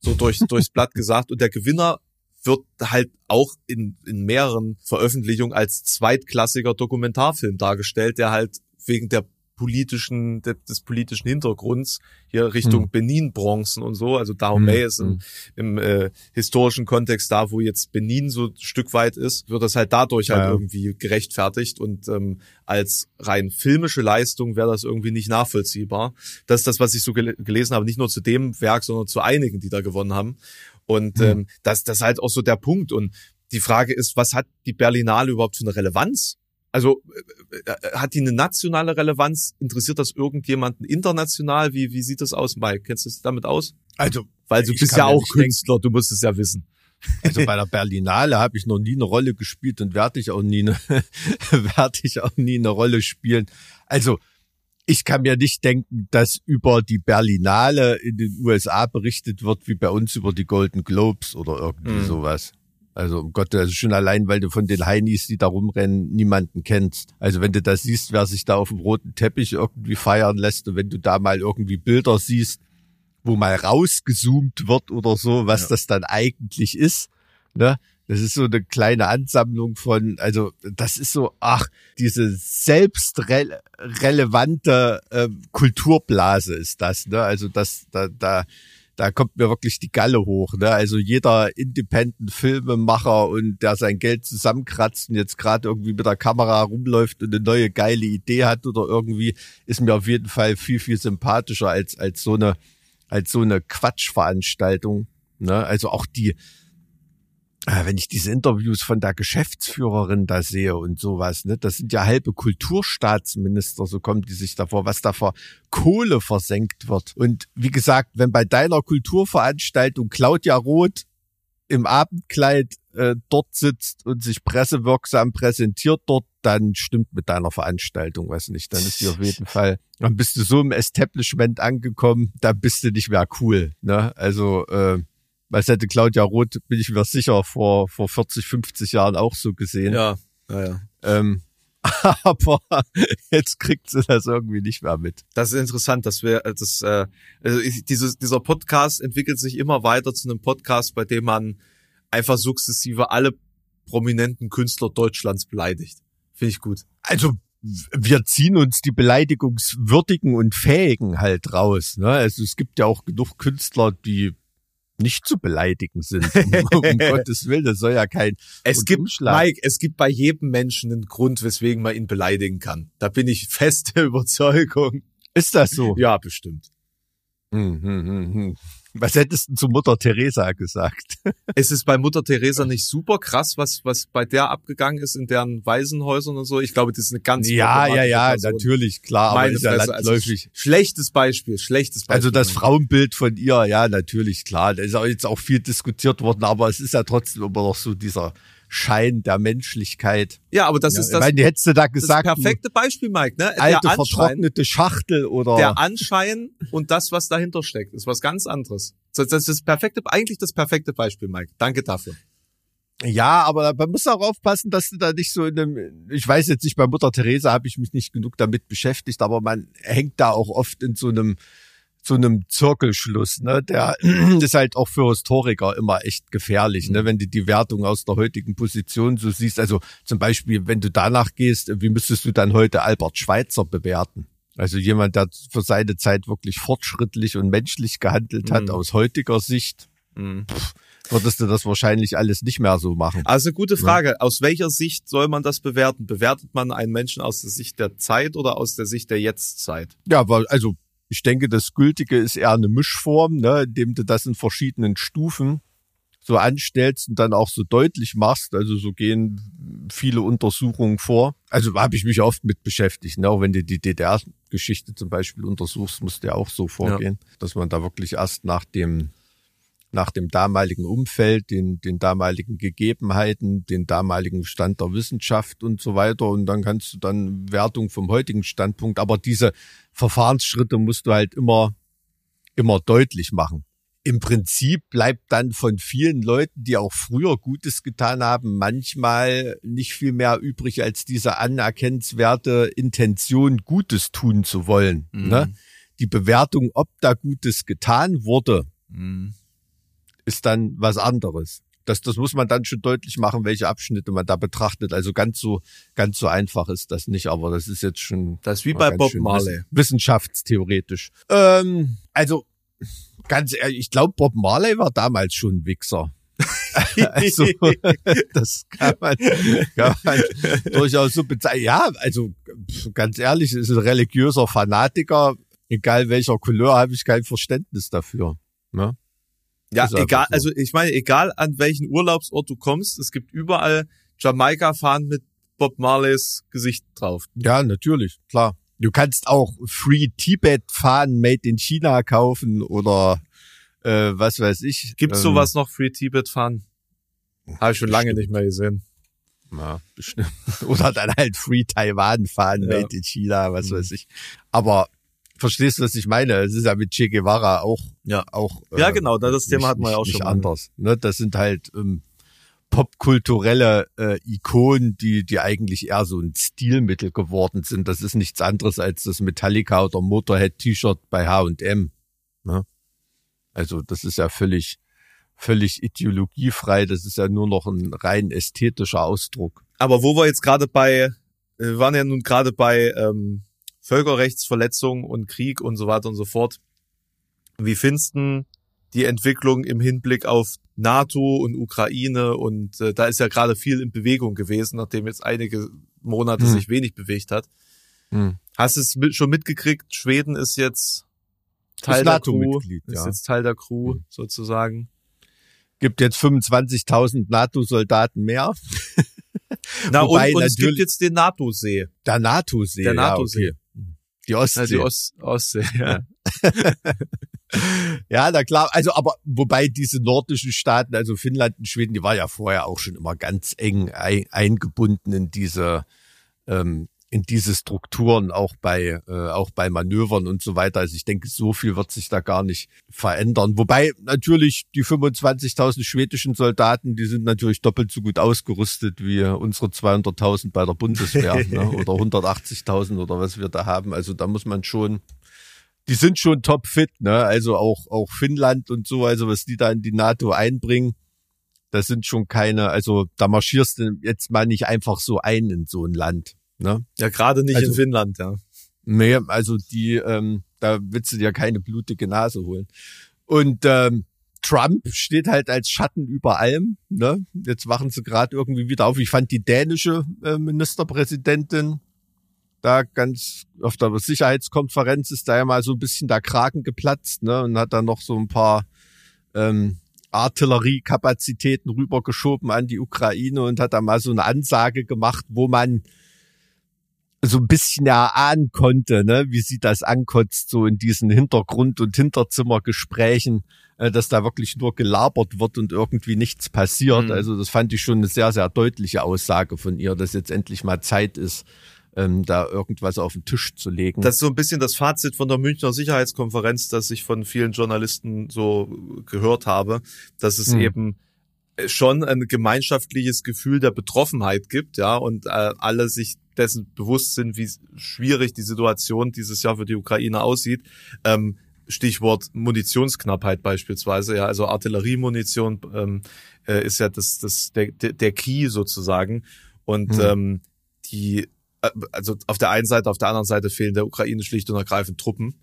So durch, durchs Blatt gesagt. Und der Gewinner wird halt auch in, in mehreren Veröffentlichungen als zweitklassiger Dokumentarfilm dargestellt, der halt wegen der politischen, des politischen Hintergrunds hier Richtung hm. Benin-Bronzen und so. Also Dahomey hm. ist im, hm. im äh, historischen Kontext da, wo jetzt Benin so ein Stück weit ist, wird das halt dadurch halt ja. halt irgendwie gerechtfertigt und ähm, als rein filmische Leistung wäre das irgendwie nicht nachvollziehbar. Das ist das, was ich so gel gelesen habe, nicht nur zu dem Werk, sondern zu einigen, die da gewonnen haben. Und hm. ähm, das, das ist halt auch so der Punkt. Und die Frage ist, was hat die Berlinale überhaupt für eine Relevanz? Also äh, äh, hat die eine nationale Relevanz? Interessiert das irgendjemanden international? Wie, wie sieht das aus, Mike? Kennst du dich damit aus?
Also,
weil du bist ja auch Künstler, denken. du musst es ja wissen.
Also bei der Berlinale habe ich noch nie eine Rolle gespielt und werde ich auch nie eine, werde ich auch nie eine Rolle spielen. Also ich kann mir nicht denken, dass über die Berlinale in den USA berichtet wird wie bei uns über die Golden Globes oder irgendwie mhm. sowas. Also um Gott, also schon allein, weil du von den Heinis, die da rumrennen, niemanden kennst. Also wenn du das siehst, wer sich da auf dem roten Teppich irgendwie feiern lässt und wenn du da mal irgendwie Bilder siehst, wo mal rausgezoomt wird oder so, was ja. das dann eigentlich ist, ne? Das ist so eine kleine Ansammlung von, also das ist so, ach, diese selbstrelevante äh, Kulturblase ist das, ne? Also das, da, da, da kommt mir wirklich die Galle hoch. Ne? Also jeder Independent-Filmemacher und der sein Geld zusammenkratzt und jetzt gerade irgendwie mit der Kamera rumläuft und eine neue geile Idee hat oder irgendwie, ist mir auf jeden Fall viel, viel sympathischer als, als so eine, als so eine Quatschveranstaltung. Ne? Also auch die, wenn ich diese Interviews von der Geschäftsführerin da sehe und sowas, ne, das sind ja halbe Kulturstaatsminister, so kommen die sich davor, was da vor Kohle versenkt wird. Und wie gesagt, wenn bei deiner Kulturveranstaltung Claudia Roth im Abendkleid äh, dort sitzt und sich pressewirksam präsentiert dort, dann stimmt mit deiner Veranstaltung was nicht. Dann ist die auf jeden Fall, dann bist du so im Establishment angekommen, da bist du nicht mehr cool. Ne? Also äh, weil es hätte Claudia Roth, bin ich mir sicher, vor, vor 40, 50 Jahren auch so gesehen.
Ja, ja, ja.
Ähm, aber jetzt kriegt sie das irgendwie nicht mehr mit.
Das ist interessant, dass wir äh, das äh, also dieses, dieser Podcast entwickelt sich immer weiter zu einem Podcast, bei dem man einfach sukzessive alle prominenten Künstler Deutschlands beleidigt. Finde ich gut.
Also wir ziehen uns die beleidigungswürdigen und fähigen halt raus. Ne? Also es gibt ja auch genug Künstler, die nicht zu beleidigen sind. Um, um Gottes Willen, das soll ja kein
Es gibt, Mike, es gibt bei jedem Menschen einen Grund, weswegen man ihn beleidigen kann. Da bin ich feste Überzeugung.
Ist das so?
Ja, bestimmt.
Hm, hm, hm, hm. Was hättest du zu Mutter Teresa gesagt?
es ist bei Mutter Teresa nicht super krass, was, was bei der abgegangen ist in deren Waisenhäusern und so. Ich glaube, das ist eine ganz
Ja, ja, ja, Person. natürlich, klar,
Meine aber ist ja. Also schlechtes Beispiel, schlechtes Beispiel.
Also das Frauenbild von ihr, ja, natürlich, klar. Da ist auch jetzt auch viel diskutiert worden, aber es ist ja trotzdem immer noch so dieser Schein der Menschlichkeit.
Ja, aber das
Ja,
ist
ich
das,
meine, hättest du da
das
gesagt,
perfekte Beispiel, Mike. Ne?
alte vertrocknete Schachtel oder
der Anschein und das, was dahinter steckt, ist was ganz anderes. Das das ist das perfekte, eigentlich das perfekte Beispiel, Mike. Danke dafür.
Ja, aber man muss auch aufpassen, dass du da nicht so in einem, ich weiß jetzt nicht, bei Mutter Teresa habe ich mich nicht genug damit beschäftigt, aber man hängt da auch oft in so einem, so einem Zirkelschluss, ne? Der ist halt auch für Historiker immer echt gefährlich, ne? Wenn du die Wertung aus der heutigen Position so siehst. Also zum Beispiel, wenn du danach gehst, wie müsstest du dann heute Albert Schweitzer bewerten? Also jemand, der für seine Zeit wirklich fortschrittlich und menschlich gehandelt hat,
Mhm.
aus heutiger Sicht, würdest du das wahrscheinlich alles nicht mehr so machen.
Also gute Frage. Aus welcher Sicht soll man das bewerten? Bewertet man einen Menschen aus der Sicht der Zeit oder aus der Sicht der Jetztzeit?
Ja, aber also ich denke, das Gültige ist eher eine Mischform, ne, indem du das in verschiedenen Stufen so anstellst und dann auch so deutlich machst. Also so gehen viele Untersuchungen vor. Also habe ich mich oft mit beschäftigt. Ne? Auch wenn du die DDR-Geschichte zum Beispiel untersuchst, musst du ja auch so vorgehen, dass man da wirklich erst nach dem nach dem damaligen Umfeld, den, den damaligen Gegebenheiten, den damaligen Stand der Wissenschaft und so weiter. Und dann kannst du dann Wertung vom heutigen Standpunkt. Aber diese Verfahrensschritte musst du halt immer, immer deutlich machen. Im Prinzip bleibt dann von vielen Leuten, die auch früher Gutes getan haben, manchmal nicht viel mehr übrig als diese anerkennenswerte Intention, Gutes tun zu wollen.
Mhm.
Ne? Die Bewertung, ob da Gutes getan wurde, ist dann was anderes. Das, das muss man dann schon deutlich machen, welche Abschnitte man da betrachtet. Also ganz so, ganz so einfach ist das nicht, aber das ist jetzt schon.
Das ist wie bei Bob Marley.
wiss- Wissenschaftstheoretisch. Ähm, also, ganz ehrlich, ich glaube, Bob Marley war damals schon ein Wichser. also, das kann man, kann man durchaus so bezeichnen. Ja, also, ganz ehrlich, ist ein religiöser Fanatiker. Egal welcher Couleur, habe ich kein Verständnis dafür. Ne?
Ja, egal,
so.
also ich meine, egal an welchen Urlaubsort du kommst, es gibt überall Jamaika-Fahren mit Bob Marleys Gesicht drauf.
Ja, natürlich, klar. Du kannst auch Free Tibet fahren, Made in China kaufen oder äh, was weiß ich.
Gibt's
Ähm,
sowas noch, Free Tibet fahren? Habe ich schon lange nicht mehr gesehen.
Ja, bestimmt. Oder dann halt Free Taiwan fahren,
Ja.
Made in China, was
Mhm.
weiß ich. Aber verstehst du, was ich meine? Es ist ja mit Che Guevara auch,
Ja.
auch.
Ja, genau, das Thema hatten wir ja auch
nicht
schon
anders. Ne? Das sind halt ähm, popkulturelle äh, Ikonen, die, die eigentlich eher so ein Stilmittel geworden sind. Das ist nichts anderes als das Metallica oder Motorhead-T-Shirt bei H&M. Ne? Also das ist ja völlig, völlig ideologiefrei. Das ist ja nur noch ein rein ästhetischer Ausdruck.
Aber wo wir jetzt gerade bei, wir waren ja nun gerade bei ähm, Völkerrechtsverletzungen und Krieg und so weiter und so fort. Wie findest du die Entwicklung im Hinblick auf NATO und Ukraine? Und äh, da ist ja gerade viel in Bewegung gewesen, nachdem jetzt einige Monate
Hm.
sich wenig bewegt hat. Hast du es mit, schon mitgekriegt? Schweden ist jetzt Teil
Ist
der Crew,
NATO-Mitglied,
ist
ja.
jetzt Teil der Crew
Hm.
sozusagen.
Gibt jetzt 25.000 NATO-Soldaten mehr.
Na
Wobei
und, und es gibt jetzt den NATO-See,
Der NATO-See.
der
ja,
NATO-See,
okay. Die Ostsee.
also die Ost Ostsee. Ja.
Ja, na klar. Also, aber wobei diese nordischen Staaten, also Finnland und Schweden, die war ja vorher auch schon immer ganz eng ein, eingebunden in diese ähm, in diese Strukturen, auch bei äh, auch bei Manövern und so weiter. Also ich denke, so viel wird sich da gar nicht verändern. Wobei natürlich die 25.000 schwedischen Soldaten, die sind natürlich doppelt so gut ausgerüstet wie unsere 200.000 bei der Bundeswehr ne? oder 180.000 oder was wir da haben. Also da muss man schon die sind schon topfit, ne? Also auch, auch Finnland und so, also was die da in die NATO einbringen, das sind schon keine, also da marschierst du jetzt mal nicht einfach so ein in so ein Land, ne?
Ja, gerade nicht
Also-
in Finnland, ja.
Nee, also die, ähm, da willst du dir keine blutige Nase holen. Und ähm, Trump steht halt als Schatten über allem. Ne? Jetzt wachen sie gerade irgendwie wieder auf. Ich fand die dänische äh, Ministerpräsidentin da ganz auf der Sicherheitskonferenz ist da ja mal so ein bisschen der Kragen geplatzt ne? und hat dann noch so ein paar ähm, Artilleriekapazitäten rübergeschoben an die Ukraine und hat da mal so eine Ansage gemacht, wo man so ein bisschen erahnen konnte, ne, wie sie das ankotzt, so in diesen Hintergrund- und Hinterzimmergesprächen, äh, dass da wirklich nur gelabert wird und irgendwie nichts passiert.
Mhm.
Also das fand ich schon eine sehr, sehr deutliche Aussage von ihr, dass jetzt endlich mal Zeit ist, ähm, da irgendwas auf den Tisch zu legen.
Das ist so ein bisschen das Fazit von der Münchner Sicherheitskonferenz, das ich von vielen Journalisten so gehört habe, dass es
Hm.
eben schon ein gemeinschaftliches Gefühl der Betroffenheit gibt, ja, und äh, alle sich dessen bewusst sind, wie schwierig die Situation dieses Jahr für die Ukraine aussieht. Ähm, Stichwort Munitionsknappheit beispielsweise, ja, also Artilleriemunition ähm, äh, ist ja das, das der, der, Key sozusagen. Und
Hm.
ähm, die, äh, also auf der einen Seite, auf der anderen Seite fehlen der Ukraine schlicht und ergreifend Truppen.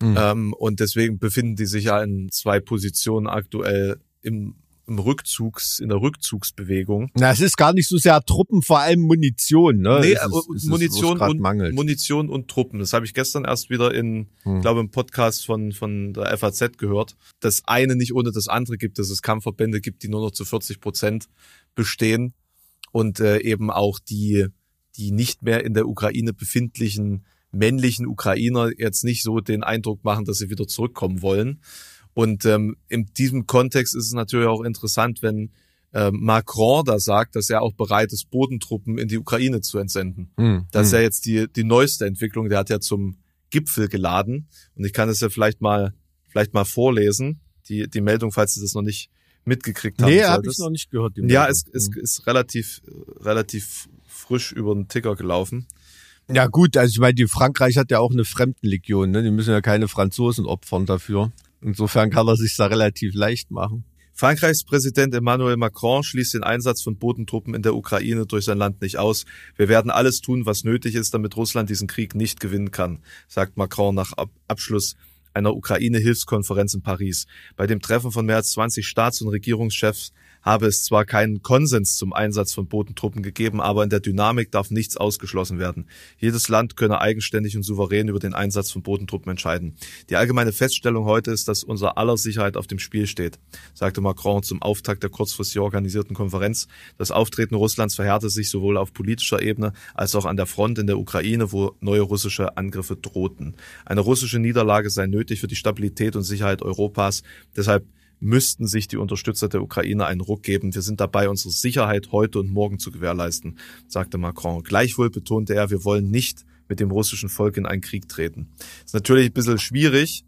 Hm.
Ähm, und deswegen befinden die sich ja in zwei Positionen aktuell im, im Rückzugs, in der Rückzugsbewegung.
Na, es ist gar nicht so sehr Truppen, vor allem Munition, ne?
Nee,
Es ist- es ist,
Munition
grad
und
mangelt.
Munition und Truppen. Das habe ich gestern erst wieder in,
Hm.
glaube im Podcast von von der FAZ gehört. Das eine nicht ohne das andere gibt, dass es Kampfverbände gibt, die nur noch zu 40 Prozent bestehen und äh, eben auch die die nicht mehr in der Ukraine befindlichen männlichen Ukrainer jetzt nicht so den Eindruck machen, dass sie wieder zurückkommen wollen. Und ähm, in diesem Kontext ist es natürlich auch interessant, wenn äh, Macron da sagt, dass er auch bereit ist, Bodentruppen in die Ukraine zu entsenden.
Hm,
Das ist
hm.
ja jetzt die, die neueste Entwicklung. Der hat ja zum Gipfel geladen. Und ich kann es ja vielleicht mal, vielleicht mal vorlesen. Die, die Meldung, falls du das noch nicht mitgekriegt haben
Nee, habe ich noch nicht gehört.
Ja, es, es
Hm.
ist relativ, relativ frisch über den Ticker gelaufen.
Ja gut, also ich meine, die Frankreich hat ja auch eine Fremdenlegion, ne? Die müssen ja keine Franzosen opfern dafür. Insofern kann er sich da relativ leicht machen.
Frankreichs Präsident Emmanuel Macron schließt den Einsatz von Bodentruppen in der Ukraine durch sein Land nicht aus. Wir werden alles tun, was nötig ist, damit Russland diesen Krieg nicht gewinnen kann, sagt Macron nach Ab Abschluss einer Ukraine-Hilfskonferenz in Paris. Bei dem Treffen von mehr als 20 Staats- und Regierungschefs habe es zwar keinen Konsens zum Einsatz von Bodentruppen gegeben, aber in der Dynamik darf nichts ausgeschlossen werden. Jedes Land könne eigenständig und souverän über den Einsatz von Bodentruppen entscheiden. Die allgemeine Feststellung heute ist, dass unser aller Sicherheit auf dem Spiel steht, sagte Macron zum Auftakt der kurzfristig organisierten Konferenz. Das Auftreten Russlands verhärte sich sowohl auf politischer Ebene als auch an der Front in der Ukraine, wo neue russische Angriffe drohten. Eine russische Niederlage sei nötig für die Stabilität und Sicherheit Europas. Deshalb müssten sich die Unterstützer der Ukraine einen Ruck geben. Wir sind dabei, unsere Sicherheit heute und morgen zu gewährleisten, sagte Macron. Gleichwohl betonte er, wir wollen nicht mit dem russischen Volk in einen Krieg treten. Ist natürlich ein bisschen schwierig,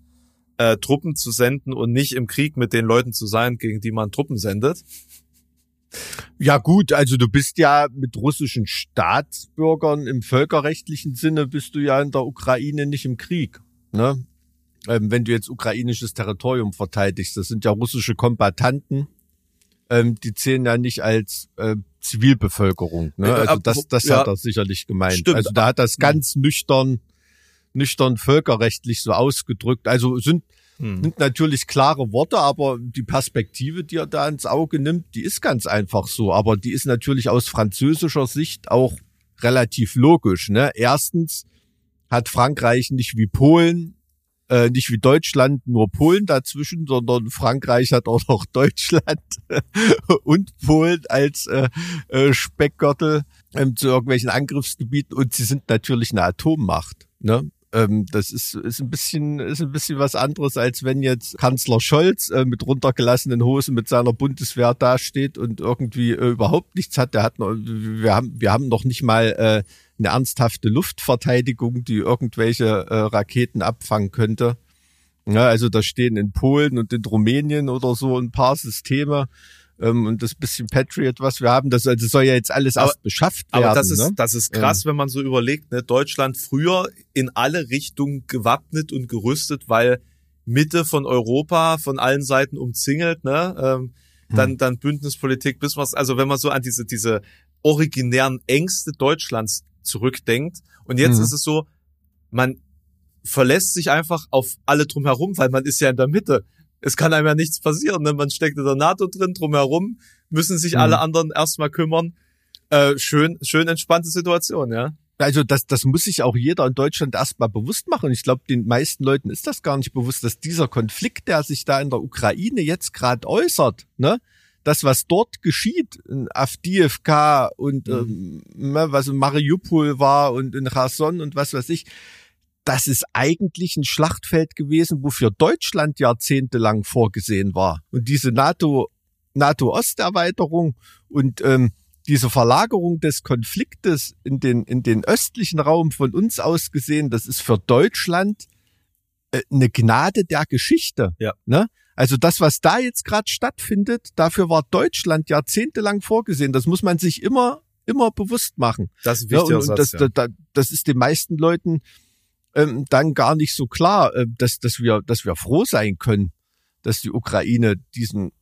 äh, Truppen zu senden und nicht im Krieg mit den Leuten zu sein, gegen die man Truppen sendet.
Ja gut, also du bist ja mit russischen Staatsbürgern im völkerrechtlichen Sinne bist du ja in der Ukraine nicht im Krieg. Ne? Ähm, wenn du jetzt ukrainisches Territorium verteidigst, das sind ja russische Kombattanten, ähm, die zählen ja nicht als äh, Zivilbevölkerung. Ne?
Äh,
Also das, das
ja.
hat er sicherlich gemeint.
Stimmt.
Also da hat das ganz nüchtern, nüchtern völkerrechtlich so ausgedrückt. Also sind
Hm.
sind natürlich klare Worte, aber die Perspektive, die er da ins Auge nimmt, die ist ganz einfach so. Aber die ist natürlich aus französischer Sicht auch relativ logisch. Ne? Erstens hat Frankreich nicht wie Polen, äh, nicht wie Deutschland nur Polen dazwischen, sondern Frankreich hat auch noch Deutschland und Polen als äh, äh, Speckgürtel ähm, zu irgendwelchen Angriffsgebieten und sie sind natürlich eine Atommacht. Ne? Ähm, das ist, ist ein bisschen, ist ein bisschen was anderes, als wenn jetzt Kanzler Scholz äh, mit runtergelassenen Hosen mit seiner Bundeswehr dasteht und irgendwie äh, überhaupt nichts hat. Der hat noch, wir haben, wir haben noch nicht mal äh, eine ernsthafte Luftverteidigung, die irgendwelche äh, Raketen abfangen könnte. Ja, also da stehen in Polen und in Rumänien oder so ein paar Systeme ähm, und das bisschen Patriot, was wir haben, das also soll ja jetzt alles
Aber-
erst beschafft werden.
Aber das ist,
ne?
das ist krass, wenn man so überlegt, ne? Deutschland früher in alle Richtungen gewappnet und gerüstet, weil Mitte von Europa von allen Seiten umzingelt, ne? Ähm,
Hm.
dann, dann Bündnispolitik, bis was, also wenn man so an diese, diese originären Ängste Deutschlands zurückdenkt. Und jetzt
Mhm.
ist es so, man verlässt sich einfach auf alle drumherum, weil man ist ja in der Mitte. Es kann einem ja nichts passieren. Ne? Man steckt in der NATO drin, drumherum müssen sich
Mhm.
alle anderen erstmal kümmern. Äh, schön, schön entspannte Situation, ja.
Also das, das muss sich auch jeder in Deutschland erstmal bewusst machen. Ich glaube, den meisten Leuten ist das gar nicht bewusst, dass dieser Konflikt, der sich da in der Ukraine jetzt gerade äußert, ne, das, was dort geschieht, in Avdiivka und
Mhm.
ähm, ne, was in Mariupol war und in Kherson und was weiß ich, das ist eigentlich ein Schlachtfeld gewesen, wofür Deutschland jahrzehntelang vorgesehen war. Und diese NATO, NATO-Osterweiterung und ähm, diese Verlagerung des Konfliktes in den, in den östlichen Raum von uns aus gesehen, das ist für Deutschland äh, eine Gnade der Geschichte.
Ja.
Ne? Also das, was da jetzt gerade stattfindet, dafür war Deutschland jahrzehntelang vorgesehen. Das muss man sich immer, immer bewusst machen.
Das ist ein
Ja, und, und
Satz.
das,
ja.
da, da, das ist den meisten Leuten ähm, dann gar nicht so klar, äh, dass, dass, wir, dass wir froh sein können, dass die Ukraine diesen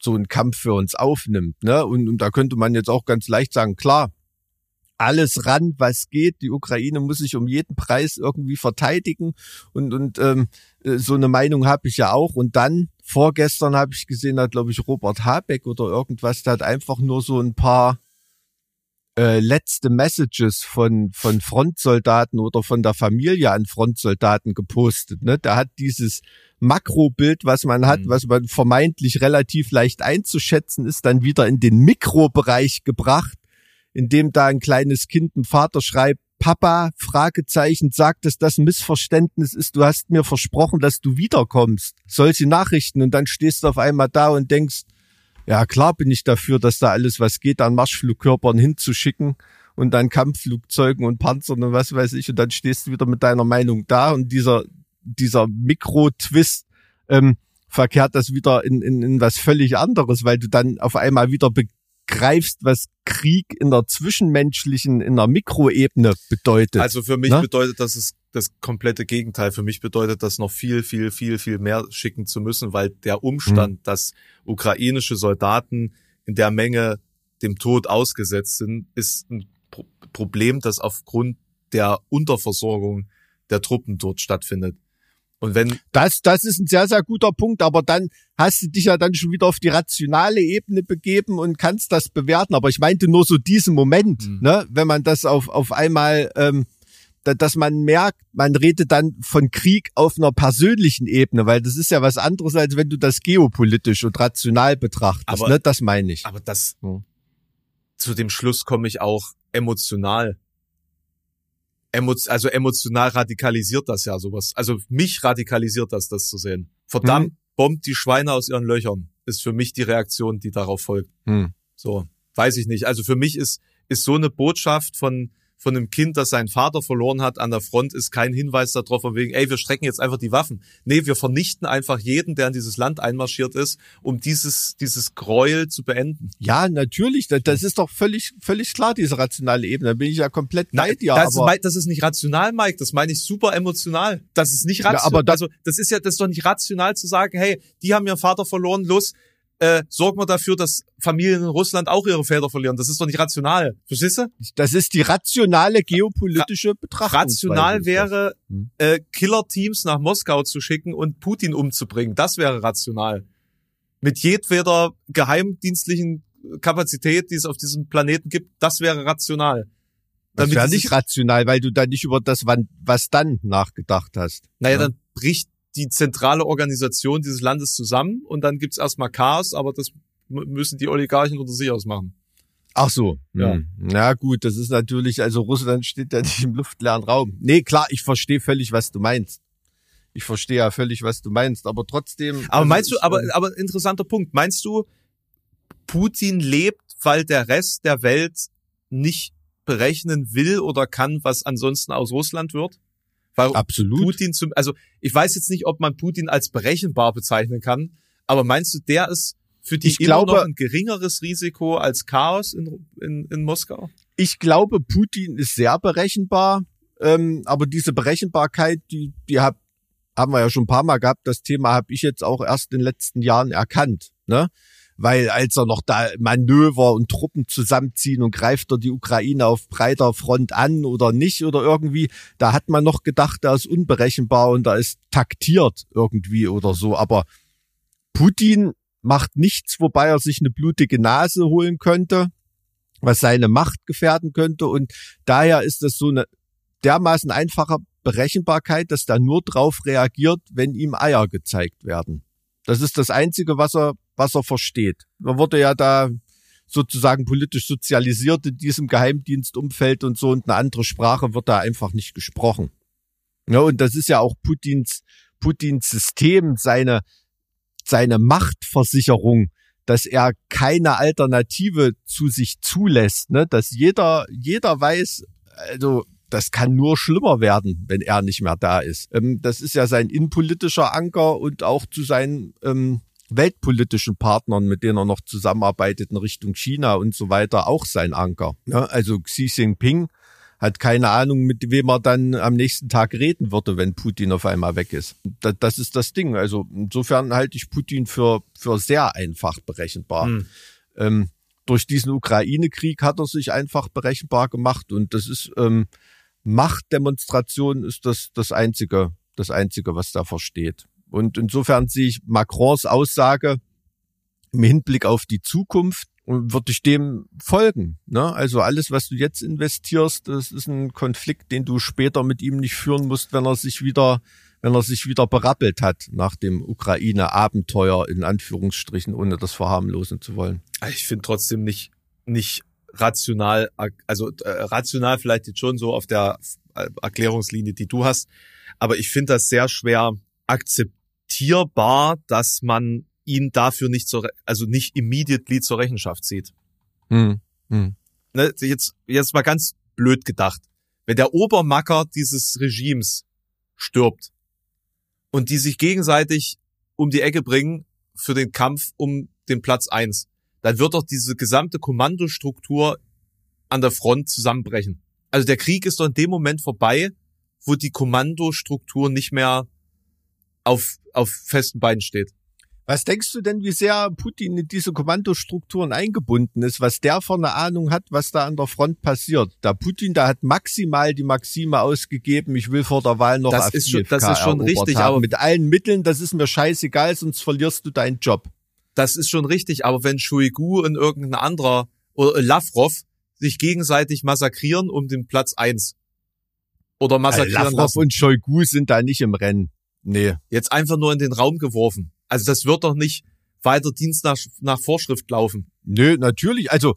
so einen Kampf für uns aufnimmt. Ne? Und, und da könnte man jetzt auch ganz leicht sagen, klar, alles ran, was geht. Die Ukraine muss sich um jeden Preis irgendwie verteidigen. Und, und ähm, äh, so eine Meinung habe ich ja auch. Und dann, vorgestern habe ich gesehen, hat, glaube ich, Robert Habeck oder irgendwas, der hat einfach nur so ein paar äh, letzte Messages von, von Frontsoldaten oder von der Familie an Frontsoldaten gepostet. Ne? Der hat dieses Makrobild, was man hat,
Mhm.
was man vermeintlich relativ leicht einzuschätzen ist, dann wieder in den Mikrobereich gebracht, in dem da ein kleines Kind dem Vater schreibt, Papa, Fragezeichen, sagt, dass das ein Missverständnis ist. Du hast mir versprochen, dass du wiederkommst. Solche Nachrichten. Und dann stehst du auf einmal da und denkst, ja, klar bin ich dafür, dass da alles, was geht, an Marschflugkörpern hinzuschicken und dann Kampfflugzeugen und Panzern und was weiß ich. Und dann stehst du wieder mit deiner Meinung da und dieser, dieser Mikro-Twist ähm, verkehrt das wieder in, in, in was völlig anderes, weil du dann auf einmal wieder begreifst, was Krieg in der zwischenmenschlichen, in der Mikroebene bedeutet.
Also für mich
Ne?
bedeutet das es das komplette Gegenteil. Für mich bedeutet das noch viel, viel, viel, viel mehr schicken zu müssen, weil der Umstand, dass ukrainische Soldaten in der Menge dem Tod ausgesetzt sind, ist ein Pro Problem, das aufgrund der Unterversorgung der Truppen dort stattfindet. Und wenn,
Das, das ist ein sehr, sehr guter Punkt, aber dann hast du dich ja dann schon wieder auf die rationale Ebene begeben und kannst das bewerten. Aber ich meinte nur so diesen Moment,
Mhm.
ne, wenn man das auf, auf einmal, ähm, da, dass man merkt, man redet dann von Krieg auf einer persönlichen Ebene, weil das ist ja was anderes, als wenn du das geopolitisch und rational betrachtest.
Aber-
ne? Das meine ich.
aber das,
Mhm.
zu dem Schluss komme ich auch emotional. Emo also emotional radikalisiert das ja sowas. Also mich radikalisiert das, das zu sehen. Verdammt,
Mhm.
bombt die Schweine aus ihren Löchern, ist für mich die Reaktion, die darauf folgt.
Hm.
So, weiß ich nicht. Also für mich ist, ist so eine Botschaft von, von einem Kind, das seinen Vater verloren hat an der Front, ist kein Hinweis darauf, von wegen, ey, wir strecken jetzt einfach die Waffen. Nee, wir vernichten einfach jeden, der in dieses Land einmarschiert ist, um dieses, dieses Gräuel zu beenden.
Ja, natürlich. Das, das ist doch völlig, völlig klar, diese rationale Ebene. Da bin ich ja komplett bei dir.
das,
aber
ist, das ist nicht rational, Mike. Das meine ich super emotional. Das ist nicht
Ja,
rational.
aber da-
also das ist ja, das ist doch nicht rational zu sagen, hey, die haben ihren Vater verloren, los, äh, sorgen wir dafür, dass Familien in Russland auch ihre Väter verlieren. Das ist doch nicht rational. Verstehst du?
das ist die rationale geopolitische Betrachtung.
Rational wäre,
Hm.
äh, Killer-Teams nach Moskau zu schicken und Putin umzubringen. Das wäre rational. Mit jedweder geheimdienstlichen Kapazität, die es auf diesem Planeten gibt, das wäre rational.
Das wäre nicht rational, weil du dann nicht über das, wann, was dann nachgedacht hast.
Naja,
Ja.
dann bricht die zentrale Organisation dieses Landes zusammen und dann gibt's erstmal Chaos, aber das müssen die Oligarchen unter sich ausmachen.
Ach so.
Ja.
Hm. Ja gut, das ist natürlich, also Russland steht ja nicht im luftleeren Raum. Nee, klar, ich verstehe völlig, was du meinst. Ich verstehe ja völlig, was du meinst, aber trotzdem.
Aber
also
meinst du,
ich,
aber,
ähm,
aber interessanter Punkt, meinst du, Putin lebt, weil der Rest der Welt nicht berechnen will oder kann, was ansonsten aus Russland wird? Weil
Absolut.
Putin zum, also ich weiß jetzt nicht, ob man Putin als berechenbar bezeichnen kann, aber meinst du, der ist für die
Ich
immer
glaube-
noch ein geringeres Risiko als Chaos in, in, in Moskau?
ich glaube, Putin ist sehr berechenbar, ähm, aber diese Berechenbarkeit, die, die hab, haben wir ja schon ein paar Mal gehabt. Das Thema habe ich jetzt auch erst in den letzten Jahren erkannt, ne? Weil als er noch da Manöver und Truppen zusammenziehen und greift er die Ukraine auf breiter Front an oder nicht oder irgendwie, da hat man noch gedacht, er ist unberechenbar und er ist taktiert irgendwie oder so. Aber Putin macht nichts, wobei er sich eine blutige Nase holen könnte was seine Macht gefährden könnte. Und daher ist das so eine dermaßen einfache Berechenbarkeit, dass da nur drauf reagiert, wenn ihm Eier gezeigt werden. Das ist das Einzige, was er, was er versteht. Man wurde ja da sozusagen politisch sozialisiert in diesem Geheimdienstumfeld und so und eine andere Sprache wird da einfach nicht gesprochen. Ja, und das ist ja auch Putins, Putins System, seine, seine Machtversicherung, dass er keine Alternative zu sich zulässt, ne? dass jeder, jeder weiß, also das kann nur schlimmer werden, wenn er nicht mehr da ist. Ähm, das ist ja sein innenpolitischer Anker und auch zu seinen ähm, weltpolitischen Partnern, mit denen er noch zusammenarbeitet in Richtung China und so weiter, auch sein Anker. Ja, also Xi Jinping hat keine Ahnung, mit wem er dann am nächsten Tag reden würde, wenn Putin auf einmal weg ist. Das, das ist das Ding. Also insofern halte ich Putin für, für sehr einfach berechenbar. Hm. Ähm, durch diesen Ukraine-Krieg hat er sich einfach berechenbar gemacht und das ist ähm, Machtdemonstration ist das das einzige, das einzige, was da versteht. Und insofern sehe ich Macrons Aussage im Hinblick auf die Zukunft würde ich dem folgen. Ne? Also alles, was du jetzt investierst, das ist ein Konflikt, den du später mit ihm nicht führen musst, wenn er sich wieder, wenn er sich wieder berappelt hat nach dem Ukraine-Abenteuer in Anführungsstrichen, ohne das verharmlosen zu wollen.
Ich finde trotzdem nicht, nicht rational, also äh, rational vielleicht jetzt schon so auf der Erklärungslinie, die du hast, aber ich finde das sehr schwer akzeptierbar, dass man ihn dafür nicht zur, also nicht immediately zur Rechenschaft zieht. Hm. Hm. Ne, jetzt, jetzt mal ganz blöd gedacht. Wenn der Obermacker dieses Regimes stirbt und die sich gegenseitig um die Ecke bringen für den Kampf um den Platz eins, dann wird doch diese gesamte Kommandostruktur an der Front zusammenbrechen. Also der Krieg ist doch in dem Moment vorbei, wo die Kommandostruktur nicht mehr auf, auf festen Beinen steht.
Was denkst du denn, wie sehr Putin in diese Kommandostrukturen eingebunden ist, was der für eine Ahnung hat, was da an der Front passiert? Der Putin, da hat maximal die Maxime ausgegeben, ich will vor der Wahl noch
das ist schon, Das ist schon richtig, haben.
aber mit allen Mitteln, das ist mir scheißegal, sonst verlierst du deinen Job.
Das ist schon richtig, aber wenn Shuigu und irgendein anderer oder Lavrov sich gegenseitig massakrieren um den Platz eins oder massakrieren
also Lavrov und Shoigu sind da nicht im Rennen. Nee.
Jetzt einfach nur in den Raum geworfen. Also das wird doch nicht weiter Dienst nach, nach Vorschrift laufen.
Nö, natürlich. Also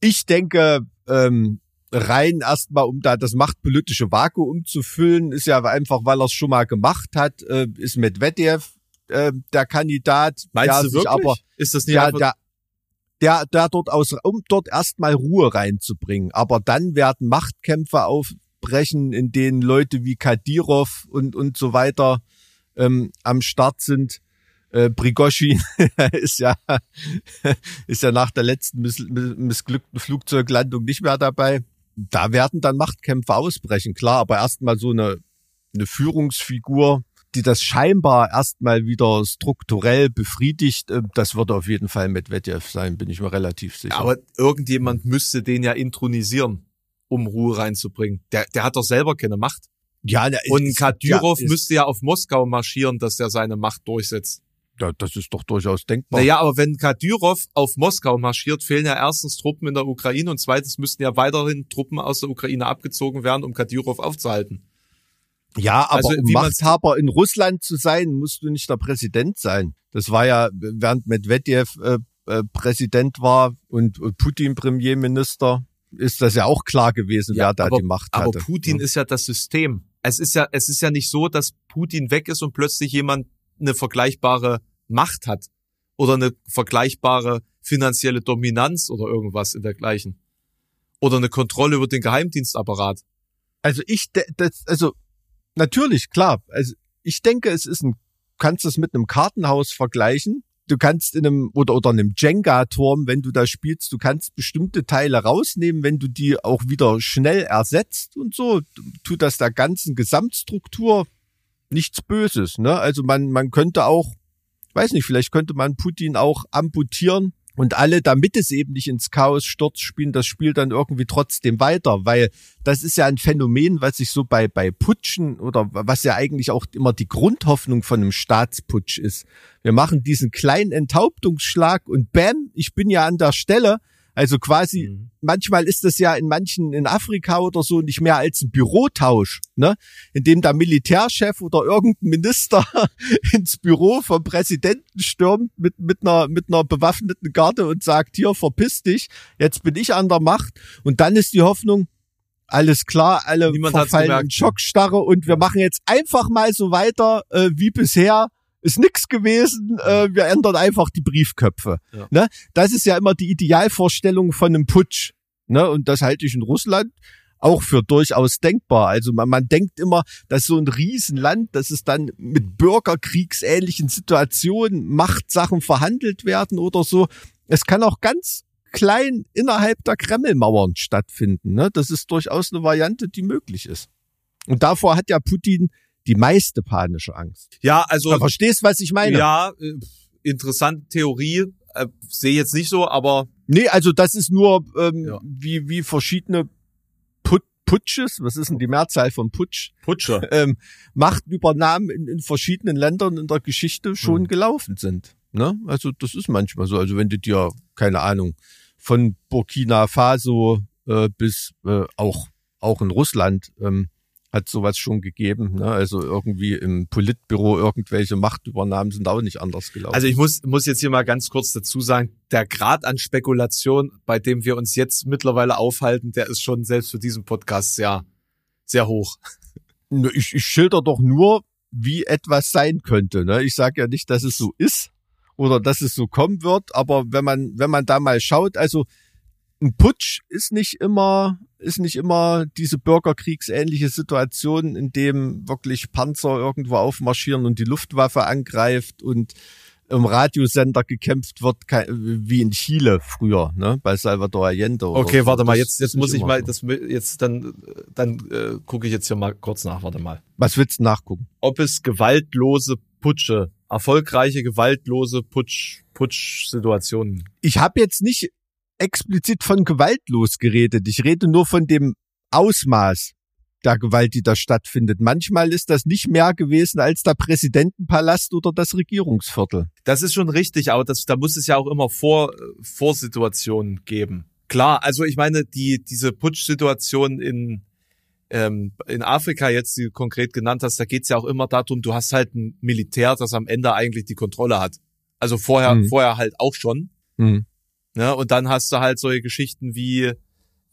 ich denke, ähm, rein erstmal, um da das machtpolitische Vakuum zu füllen, ist ja einfach, weil er es schon mal gemacht hat, äh, ist Medvedev äh, der Kandidat.
Meinst
der
du wirklich?
Aber,
ist das nicht
der, der, der, der dort aus, um dort erstmal Ruhe reinzubringen. Aber dann werden Machtkämpfe aufbrechen, in denen Leute wie Kadirov und, und so weiter ähm, am Start sind äh, Prigoschin ist ja ist ja nach der letzten miss missglückten Flugzeuglandung nicht mehr dabei. Da werden dann Machtkämpfe ausbrechen, klar, aber erstmal so eine, eine Führungsfigur, die das scheinbar erstmal wieder strukturell befriedigt, äh, das wird auf jeden Fall Medvedev sein, bin ich mir relativ sicher.
Aber irgendjemand müsste den ja intronisieren, um Ruhe reinzubringen. Der, der hat doch selber keine Macht.
Ja,
und Kadyrov ja, müsste ja auf Moskau marschieren, dass der seine Macht durchsetzt.
Ja, das ist doch durchaus denkbar.
Naja, aber wenn Kadyrov auf Moskau marschiert, fehlen ja erstens Truppen in der Ukraine und zweitens müssten ja weiterhin Truppen aus der Ukraine abgezogen werden, um Kadyrov aufzuhalten.
Ja, aber also, um Machthaber in Russland zu sein, musst du nicht der Präsident sein. Das war ja, während Medvedev äh, äh, Präsident war und, und Putin Premierminister, ist das ja auch klar gewesen, ja, wer da
aber,
die Macht hatte.
Aber Putin ja. ist ja das System. Es ist ja, es ist ja nicht so, dass Putin weg ist und plötzlich jemand eine vergleichbare Macht hat oder eine vergleichbare finanzielle Dominanz oder irgendwas in dergleichen. Oder eine Kontrolle über den Geheimdienstapparat.
Also ich, das, also natürlich, klar. Also ich denke, es ist ein, kannst es mit einem Kartenhaus vergleichen. Du kannst in einem oder oder einem Jenga-Turm, wenn du da spielst, du kannst bestimmte Teile rausnehmen, wenn du die auch wieder schnell ersetzt und so, tut das der ganzen Gesamtstruktur nichts Böses. Ne? Also man, man könnte auch, weiß nicht, vielleicht könnte man Putin auch amputieren und alle, damit es eben nicht ins Chaos stürzt, spielen das Spiel dann irgendwie trotzdem weiter, weil das ist ja ein Phänomen, was sich so bei, bei Putschen oder was ja eigentlich auch immer die Grundhoffnung von einem Staatsputsch ist. Wir machen diesen kleinen Enthauptungsschlag und bam, ich bin ja an der Stelle, Also quasi,
Mhm.
manchmal ist das ja in manchen, in Afrika oder so nicht mehr als ein Bürotausch, ne? In dem der Militärchef oder irgendein Minister ins Büro vom Präsidenten stürmt mit, mit einer, mit einer bewaffneten Garde und sagt, hier, verpiss dich, jetzt bin ich an der Macht. Und dann ist die Hoffnung, alles klar, alle
Niemand
verfallen in Schockstarre und wir machen jetzt einfach mal so weiter äh, wie bisher. Ist nix gewesen, äh, wir ändern einfach die Briefköpfe.
Ja.
Ne? Das ist ja immer die Idealvorstellung von einem Putsch. Ne? Und das halte ich in Russland auch für durchaus denkbar. Also man, man denkt immer, dass so ein Riesenland, dass es dann mit bürgerkriegsähnlichen Situationen Machtsachen verhandelt werden oder so. Es kann auch ganz klein innerhalb der Kremlmauern stattfinden. Ne? Das ist durchaus eine Variante, die möglich ist. Und davor hat ja Putin die meiste panische Angst.
Ja, also
Du verstehst, was ich meine?
ja, äh, interessante Theorie. Äh, Sehe jetzt nicht so, aber
Nee, also das ist nur ähm,
Ja.
wie, wie verschiedene Put Putsches, was ist denn die Mehrzahl von Putsch,
Putsche.
ähm, Machtübernahmen in, in verschiedenen Ländern in der Geschichte schon
Hm.
gelaufen sind. Ne? Also das ist manchmal so. Also wenn du dir, keine Ahnung, von Burkina Faso äh, bis äh, auch, auch in Russland ähm, hat sowas schon gegeben. Ne? Also irgendwie im Politbüro irgendwelche Machtübernahmen sind auch nicht anders gelaufen.
Also ich muss, muss jetzt hier mal ganz kurz dazu sagen, der Grad an Spekulation, bei dem wir uns jetzt mittlerweile aufhalten, der ist schon selbst für diesen Podcast sehr, sehr hoch.
Ich, ich schilder doch nur, wie etwas sein könnte. Ne? Ich sage ja nicht, dass es so ist oder dass es so kommen wird, aber wenn man, wenn man da mal schaut, also ein Putsch ist nicht immer, ist nicht immer diese bürgerkriegsähnliche Situation, in dem wirklich Panzer irgendwo aufmarschieren und die Luftwaffe angreift und im Radiosender gekämpft wird, wie in Chile früher, ne, bei Salvador Allende. oder
Okay,
so.
warte mal, jetzt, jetzt muss ich mal, das jetzt dann, dann äh, gucke ich jetzt hier mal kurz nach, warte mal.
Was willst du nachgucken?
Ob es gewaltlose Putsche, erfolgreiche gewaltlose Putsch, Putsch-Situationen.
ich habe jetzt nicht explizit von gewaltlos geredet. Ich rede nur von dem Ausmaß der Gewalt, die da stattfindet. Manchmal ist das nicht mehr gewesen als der Präsidentenpalast oder das Regierungsviertel.
Das ist schon richtig, aber das, da muss es ja auch immer Vor, Vorsituationen geben. Klar, also ich meine, die, diese Putsch-Situation in, ähm, in Afrika jetzt, die du konkret genannt hast, da geht's ja auch immer darum, du hast halt ein Militär, das am Ende eigentlich die Kontrolle hat. Also vorher,
Mhm.
vorher halt auch schon.
Hm.
Ne? Und dann hast du halt solche Geschichten wie,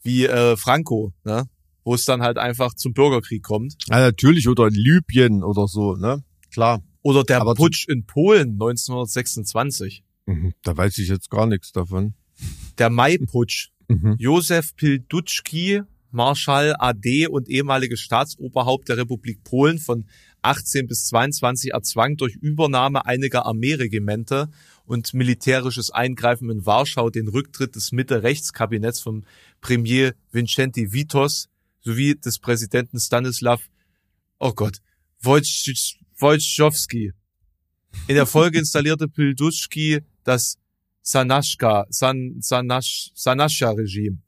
wie äh, Franco, ne? wo es dann halt einfach zum Bürgerkrieg kommt.
Ja, natürlich, oder in Libyen oder so, ne? Klar.
Oder der
Aber
Putsch in Polen 1926.
Mhm, Da weiß ich jetzt gar nichts davon.
Der Mai-Putsch.
Mhm.
Josef Pilduczki, Marschall AD und ehemaliges Staatsoberhaupt der Republik Polen von 18 bis 22 erzwang durch Übernahme einiger Armeeregimente und militärisches Eingreifen in Warschau den Rücktritt des Mitte-Rechtskabinetts von Premier Vincenti Vitos sowie des Präsidenten Stanislav, oh Gott, Wojciech- Wojciechowski. In der Folge installierte Pilduczki das Sanashka, San, Sanash, Sanascha-Regime.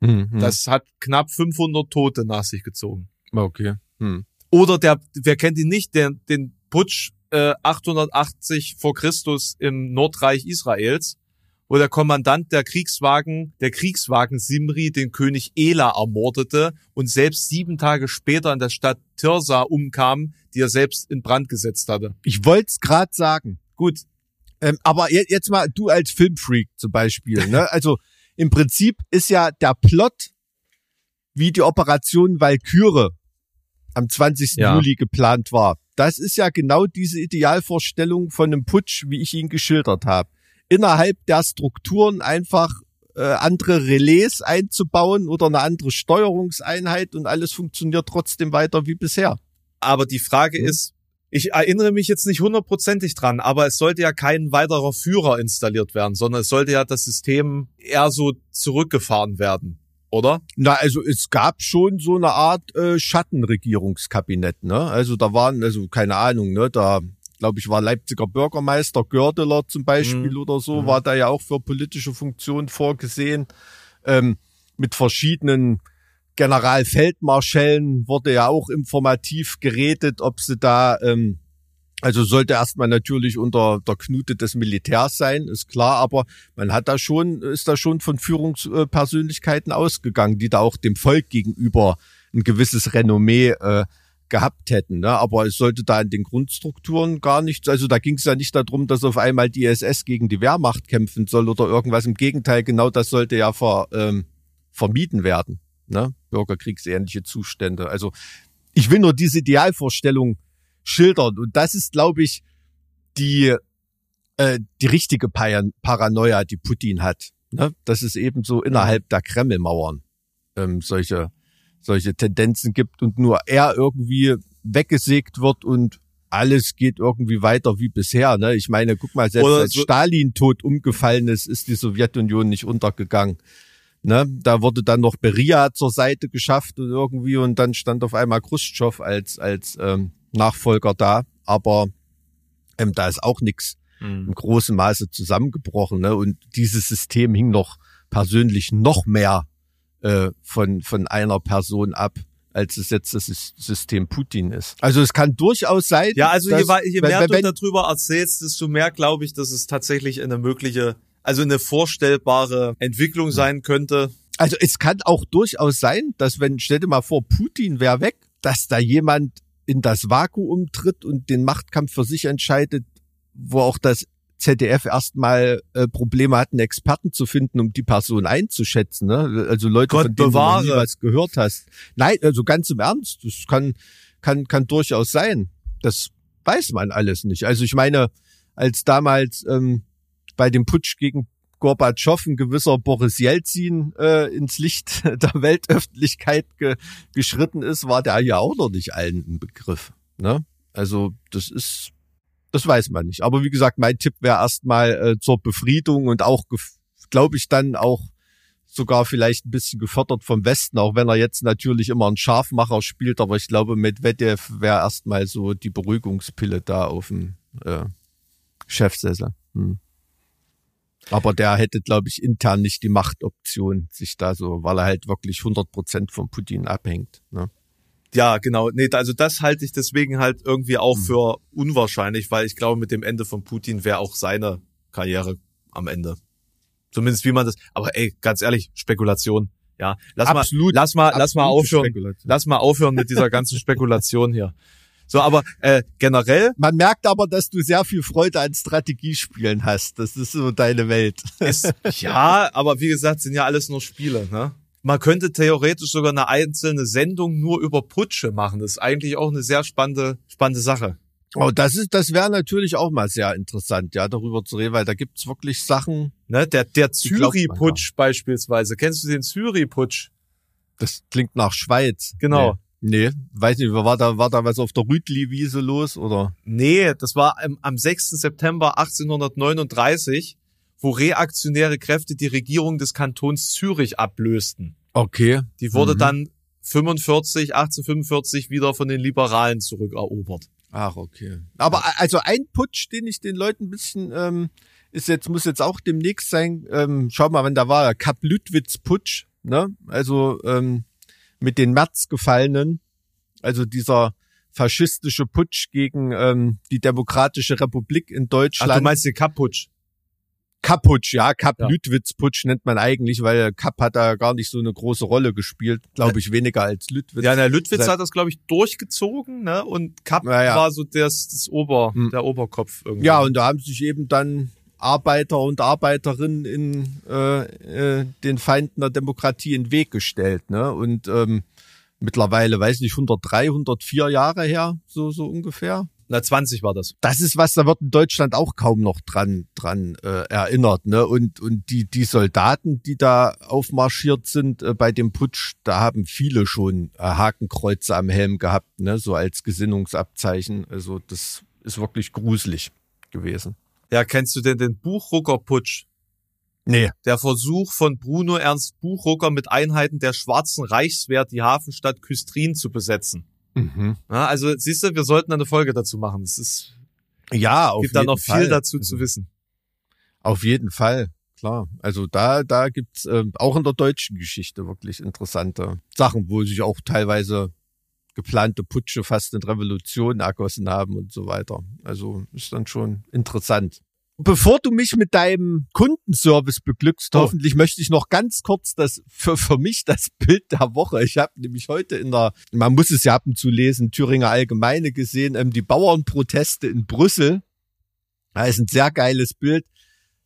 Mhm.
Das hat knapp 500 Tote nach sich gezogen.
okay. Hm.
Oder der, wer kennt ihn nicht, der, den Putsch äh, 880 vor Christus im Nordreich Israels, wo der Kommandant der Kriegswagen, der Kriegswagen Simri den König Ela ermordete und selbst sieben Tage später in der Stadt Tirsa umkam, die er selbst in Brand gesetzt hatte.
Ich wollte es gerade sagen.
Gut,
Ähm, aber je- jetzt mal, du als Filmfreak zum Beispiel, ne? Also im Prinzip ist ja der Plot, wie die Operation Valkyrie am 20.
Ja.
Juli geplant war. Das ist ja genau diese Idealvorstellung von einem Putsch, wie ich ihn geschildert habe. Innerhalb der Strukturen einfach äh, andere Relais einzubauen oder eine andere Steuerungseinheit und alles funktioniert trotzdem weiter wie bisher.
Aber die Frage
Mhm.
ist, ich erinnere mich jetzt nicht hundertprozentig dran, aber es sollte ja kein weiterer Führer installiert werden, sondern es sollte ja das System eher so zurückgefahren werden, oder?
Na, also es gab schon so eine Art äh, Schattenregierungskabinett, ne? Also da waren, also keine Ahnung, ne? Da, glaube ich, war Leipziger Bürgermeister Gördeler zum Beispiel
Mhm.
oder so,
Mhm.
war da ja auch für politische Funktionen vorgesehen. Ähm, mit verschiedenen Generalfeldmarschällen wurde ja auch informativ geredet, ob sie da ähm, Also sollte erstmal natürlich unter der Knute des Militärs sein, ist klar, aber man hat da schon, ist da schon von Führungspersönlichkeiten ausgegangen, die da auch dem Volk gegenüber ein gewisses Renommee äh, gehabt hätten. Ne? Aber es sollte da in den Grundstrukturen gar nichts, also da ging es ja nicht darum, dass auf einmal die SS gegen die Wehrmacht kämpfen soll oder irgendwas. Im Gegenteil, genau das sollte ja ver, ähm, vermieden werden. Ne? Bürgerkriegsähnliche Zustände. Also ich will nur diese Idealvorstellung schildern. Und das ist, glaube ich, die, äh, die richtige Paranoia, die Putin hat. Ne? Dass es eben so innerhalb der Kremlmauern ähm, solche solche Tendenzen gibt und nur er irgendwie weggesägt wird und alles geht irgendwie weiter wie bisher. Ne? Ich meine, guck mal, selbst Oder als so Stalin tot umgefallen ist, ist die Sowjetunion nicht untergegangen. Ne? Da wurde dann noch Beria zur Seite geschafft und irgendwie und dann stand auf einmal Khrushchev als als ähm, Nachfolger da. Aber ähm, da ist auch nichts mhm. im großen Maße zusammengebrochen. Ne? Und dieses System hing noch persönlich noch mehr äh, von, von einer Person ab als es jetzt das System Putin ist. Also es kann durchaus sein.
Ja, also dass, je, je mehr wenn, wenn, du darüber erzählst, desto mehr glaube ich, dass es tatsächlich eine mögliche, also eine vorstellbare Entwicklung sein könnte.
Also es kann auch durchaus sein, dass wenn, stell dir mal vor, Putin wäre weg, dass da jemand in das Vakuum tritt und den Machtkampf für sich entscheidet, wo auch das ZDF erstmal äh, Probleme hatten, Experten zu finden, um die Person einzuschätzen. Ne? Also Leute,
Gott
von denen
bewahre.
du nie was gehört hast. Nein, also ganz im Ernst, das kann, kann, kann durchaus sein. Das weiß man alles nicht. Also ich meine, als damals ähm, bei dem Putsch gegen Gorbatschow ein gewisser Boris Jelzin äh, ins Licht der Weltöffentlichkeit ge geschritten ist, war der ja auch noch nicht allen ein Begriff. Ne? Also das ist das weiß man nicht. Aber wie gesagt, mein Tipp wäre erstmal äh, zur Befriedung und auch, glaube ich, dann auch sogar vielleicht ein bisschen gefördert vom Westen, auch wenn er jetzt natürlich immer einen Scharfmacher spielt. Aber ich glaube, Medvedev wäre erstmal so die Beruhigungspille da auf dem äh, Chefsessel. Hm. Aber der hätte, glaube ich, intern nicht die Machtoption, sich da so, weil er halt wirklich 100 Prozent von Putin abhängt. Ne?
Ja, genau. Nee, also das halte ich deswegen halt irgendwie auch mhm. für unwahrscheinlich, weil ich glaube, mit dem Ende von Putin wäre auch seine Karriere am Ende. Zumindest wie man das. Aber ey, ganz ehrlich, Spekulation. Ja, lass absolut, mal, lass mal, lass mal aufhören, lass mal aufhören mit dieser ganzen Spekulation hier. So, aber äh, generell.
Man merkt aber, dass du sehr viel Freude an Strategiespielen hast. Das ist so deine Welt.
Ist, ja, aber wie gesagt, sind ja alles nur Spiele. Ne? Man könnte theoretisch sogar eine einzelne Sendung nur über Putsche machen. Das ist eigentlich auch eine sehr spannende, spannende Sache.
Oh, das ist, das wäre natürlich auch mal sehr interessant, ja, darüber zu reden, weil da gibt's wirklich Sachen.
Ne, der, der Zürich-Putsch beispielsweise. Kennst du den Zürich-Putsch?
Das klingt nach Schweiz.
Genau.
Nee. Nee, weiß nicht, war da, war da was auf der Rütli-Wiese los, oder?
Nee, das war am, am 6. September 1839 wo reaktionäre Kräfte die Regierung des Kantons Zürich ablösten.
Okay.
Die wurde mhm. dann 45, 1845 wieder von den Liberalen zurückerobert.
Ach, okay. Aber also ein Putsch, den ich den Leuten ein bisschen, ähm, ist jetzt, muss jetzt auch demnächst sein, ähm, schau mal, wenn da war, Kap Lüttwitz Putsch, ne? Also ähm, mit den März gefallenen, also dieser faschistische Putsch gegen ähm, die Demokratische Republik in Deutschland. Ach, du
meinst den Kapp-Putsch?
Kapputsch, ja, Kapp ja. Lüttwitz-Putsch nennt man eigentlich, weil Kapp hat da gar nicht so eine große Rolle gespielt, glaube ich, weniger als Lüttwitz.
Ja, der Lüttwitz hat das, glaube ich, durchgezoh,gen ne? Und Kapp ja, ja. war so das, das Ober, hm. der Oberkopf irgendwie.
Ja, und da haben sich eben dann Arbeiter und Arbeiterinnen in äh, äh, den Feinden der Demokratie in den Weg gestellt, ne? Und ähm, mittlerweile, weiß nicht, 103, 104 Jahre her, so so ungefähr.
Na, 20 war das.
Das ist was, da wird in Deutschland auch kaum noch dran, dran äh, erinnert. Ne? Und, und die, die Soldaten, die da aufmarschiert sind äh, bei dem Putsch, da haben viele schon äh, Hakenkreuze am Helm gehabt, ne? so als Gesinnungsabzeichen. Also das ist wirklich gruselig gewesen.
Ja, kennst du denn den Buchrucker-Putsch?
Nee.
Der Versuch von Bruno Ernst Buchrucker mit Einheiten der Schwarzen Reichswehr die Hafenstadt Küstrin zu besetzen. Mhm. Ja, also siehst du, wir sollten eine Folge dazu machen. Es ist
ja, auf
gibt da noch
Fall.
viel dazu also, zu wissen.
Auf jeden Fall, klar. Also da da gibt's äh, auch in der deutschen Geschichte wirklich interessante Sachen, wo sich auch teilweise geplante Putsche fast in Revolution ergossen haben und so weiter. Also ist dann schon interessant. Bevor du mich mit deinem Kundenservice beglückst,
Oh.
hoffentlich möchte ich noch ganz kurz das für, für mich das Bild der Woche. Ich habe nämlich heute in der, man muss es ja ab und zu lesen, Thüringer Allgemeine gesehen, ähm, die Bauernproteste in Brüssel. Da ist ein sehr geiles Bild.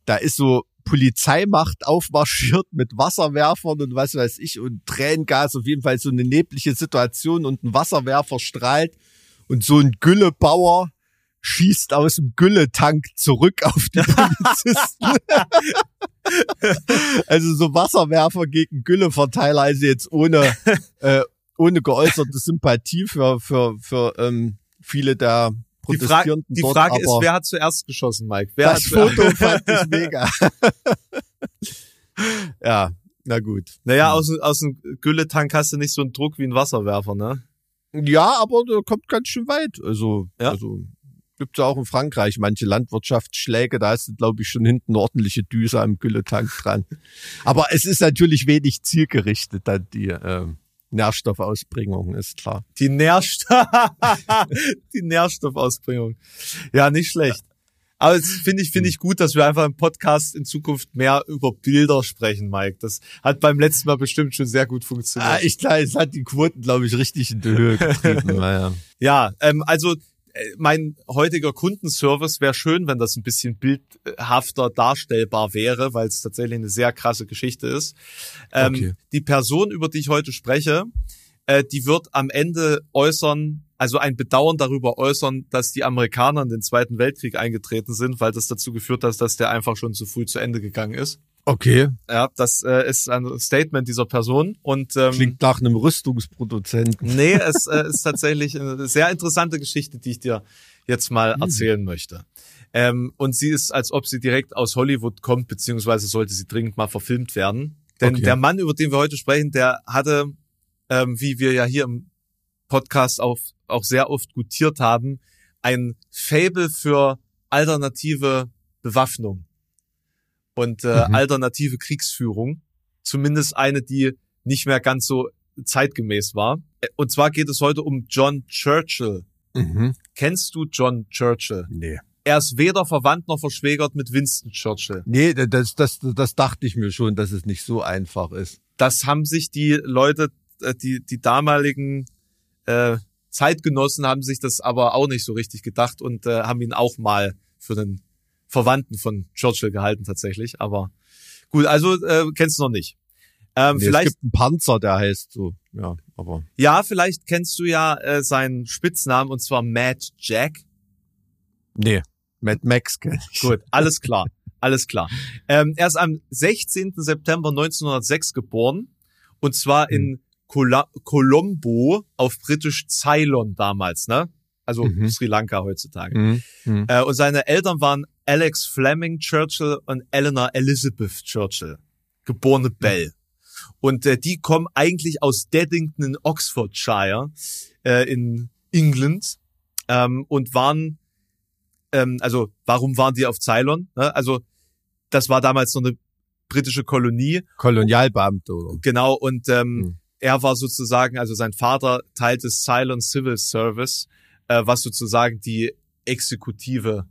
Da ist so Polizeimacht aufmarschiert mit Wasserwerfern und was weiß ich und Tränengas, auf jeden Fall so eine neblige Situation und ein Wasserwerfer strahlt und so ein Güllebauer schießt aus dem Gülletank zurück auf die Polizisten. also so Wasserwerfer gegen Gülleverteiler, also jetzt ohne, äh, ohne geäußerte Sympathie für, für, für ähm, viele der
Die, Fra
Protestierenden
die
dort,
Frage ist,
aber
wer hat zuerst geschossen, Mike? Wer
das
hat
Foto fand ich mega. ja, na gut.
Naja, aus, dem- aus dem Gülletank hast du nicht so einen Druck wie ein Wasserwerfer, ne?
Ja, aber der kommt ganz schön weit. Also,
Ja?
also gibt's ja auch in Frankreich manche Landwirtschaftsschläge, da ist glaube ich schon hinten eine ordentliche Düse am Gülletank dran. Aber es ist natürlich wenig zielgerichtet dann die ähm, Nährstoffausbringung, ist klar.
Die Nährstoff, die Nährstoffausbringung. Ja, nicht schlecht. Aber es finde ich, finde ich gut, dass wir einfach im Podcast in Zukunft mehr über Bilder sprechen, Mike. Das hat beim letzten Mal bestimmt schon sehr gut funktioniert.
Ah, ich glaube, es hat die Quoten, glaube ich, richtig in die Höhe getrieben. naja.
Ja, ähm, also mein heutiger Kundenservice wäre schön, wenn das ein bisschen bildhafter darstellbar wäre, weil es tatsächlich eine sehr krasse Geschichte ist. Ähm,
Okay.
Die Person, über die ich heute spreche, äh, die wird am Ende äußern, also ein Bedauern darüber äußern, dass die Amerikaner in den Zweiten Weltkrieg eingetreten sind, weil das dazu geführt hat, dass der einfach schon zu früh zu Ende gegangen ist.
Okay,
Ja, das äh, ist ein Statement dieser Person und ähm,
klingt nach einem Rüstungsproduzenten.
Nee, es äh, ist tatsächlich eine sehr interessante Geschichte, die ich dir jetzt mal erzählen möchte. Ähm, und sie ist, als ob sie direkt aus Hollywood kommt, beziehungsweise sollte sie dringend mal verfilmt werden. Denn
Okay.
der Mann, über den wir heute sprechen, der hatte, ähm, wie wir ja hier im Podcast auch, auch sehr oft gutiert haben, ein Fable für alternative Bewaffnung und äh,
Mhm.
alternative Kriegsführung. Zumindest eine, die nicht mehr ganz so zeitgemäß war. Und zwar geht es heute um John Churchill.
Mhm.
Kennst du John Churchill?
Nee.
Er ist weder verwandt noch verschwägert mit Winston Churchill.
Nee, das, das, das dachte ich mir schon, dass es nicht so einfach ist.
Das haben sich die Leute, äh, die, die damaligen äh, Zeitgenossen haben sich das aber auch nicht so richtig gedacht und äh, haben ihn auch mal für den Verwandten von Churchill gehalten tatsächlich. Aber gut, also äh, kennst du noch nicht. Ähm,
Nee,
vielleicht
Es gibt einen Panzer, der heißt so. Ja, aber.
Ja, vielleicht kennst du ja äh, seinen Spitznamen und zwar Mad Jack.
Nee. Mad Max kenn ich.
Gut, alles klar, alles klar. Ähm, er ist am 16. September 1906 geboren und zwar in Cola Colombo auf britisch Ceylon damals, ne? Also
Mhm.
Sri Lanka heutzutage.
Mhm. Mhm.
Äh, und seine Eltern waren Alex Fleming Churchill und Eleanor Elizabeth Churchill, geborene Bell. Und äh, die kommen eigentlich aus Deddington in Oxfordshire äh, in England ähm, und waren, ähm, also warum waren die auf Ceylon? Ne? Also das war damals noch eine britische Kolonie,
Kolonialbeamte, oder?
genau, und ähm,
Hm.
er war sozusagen, also sein Vater teilte Ceylon Civil Service, äh, was sozusagen die Exekutive,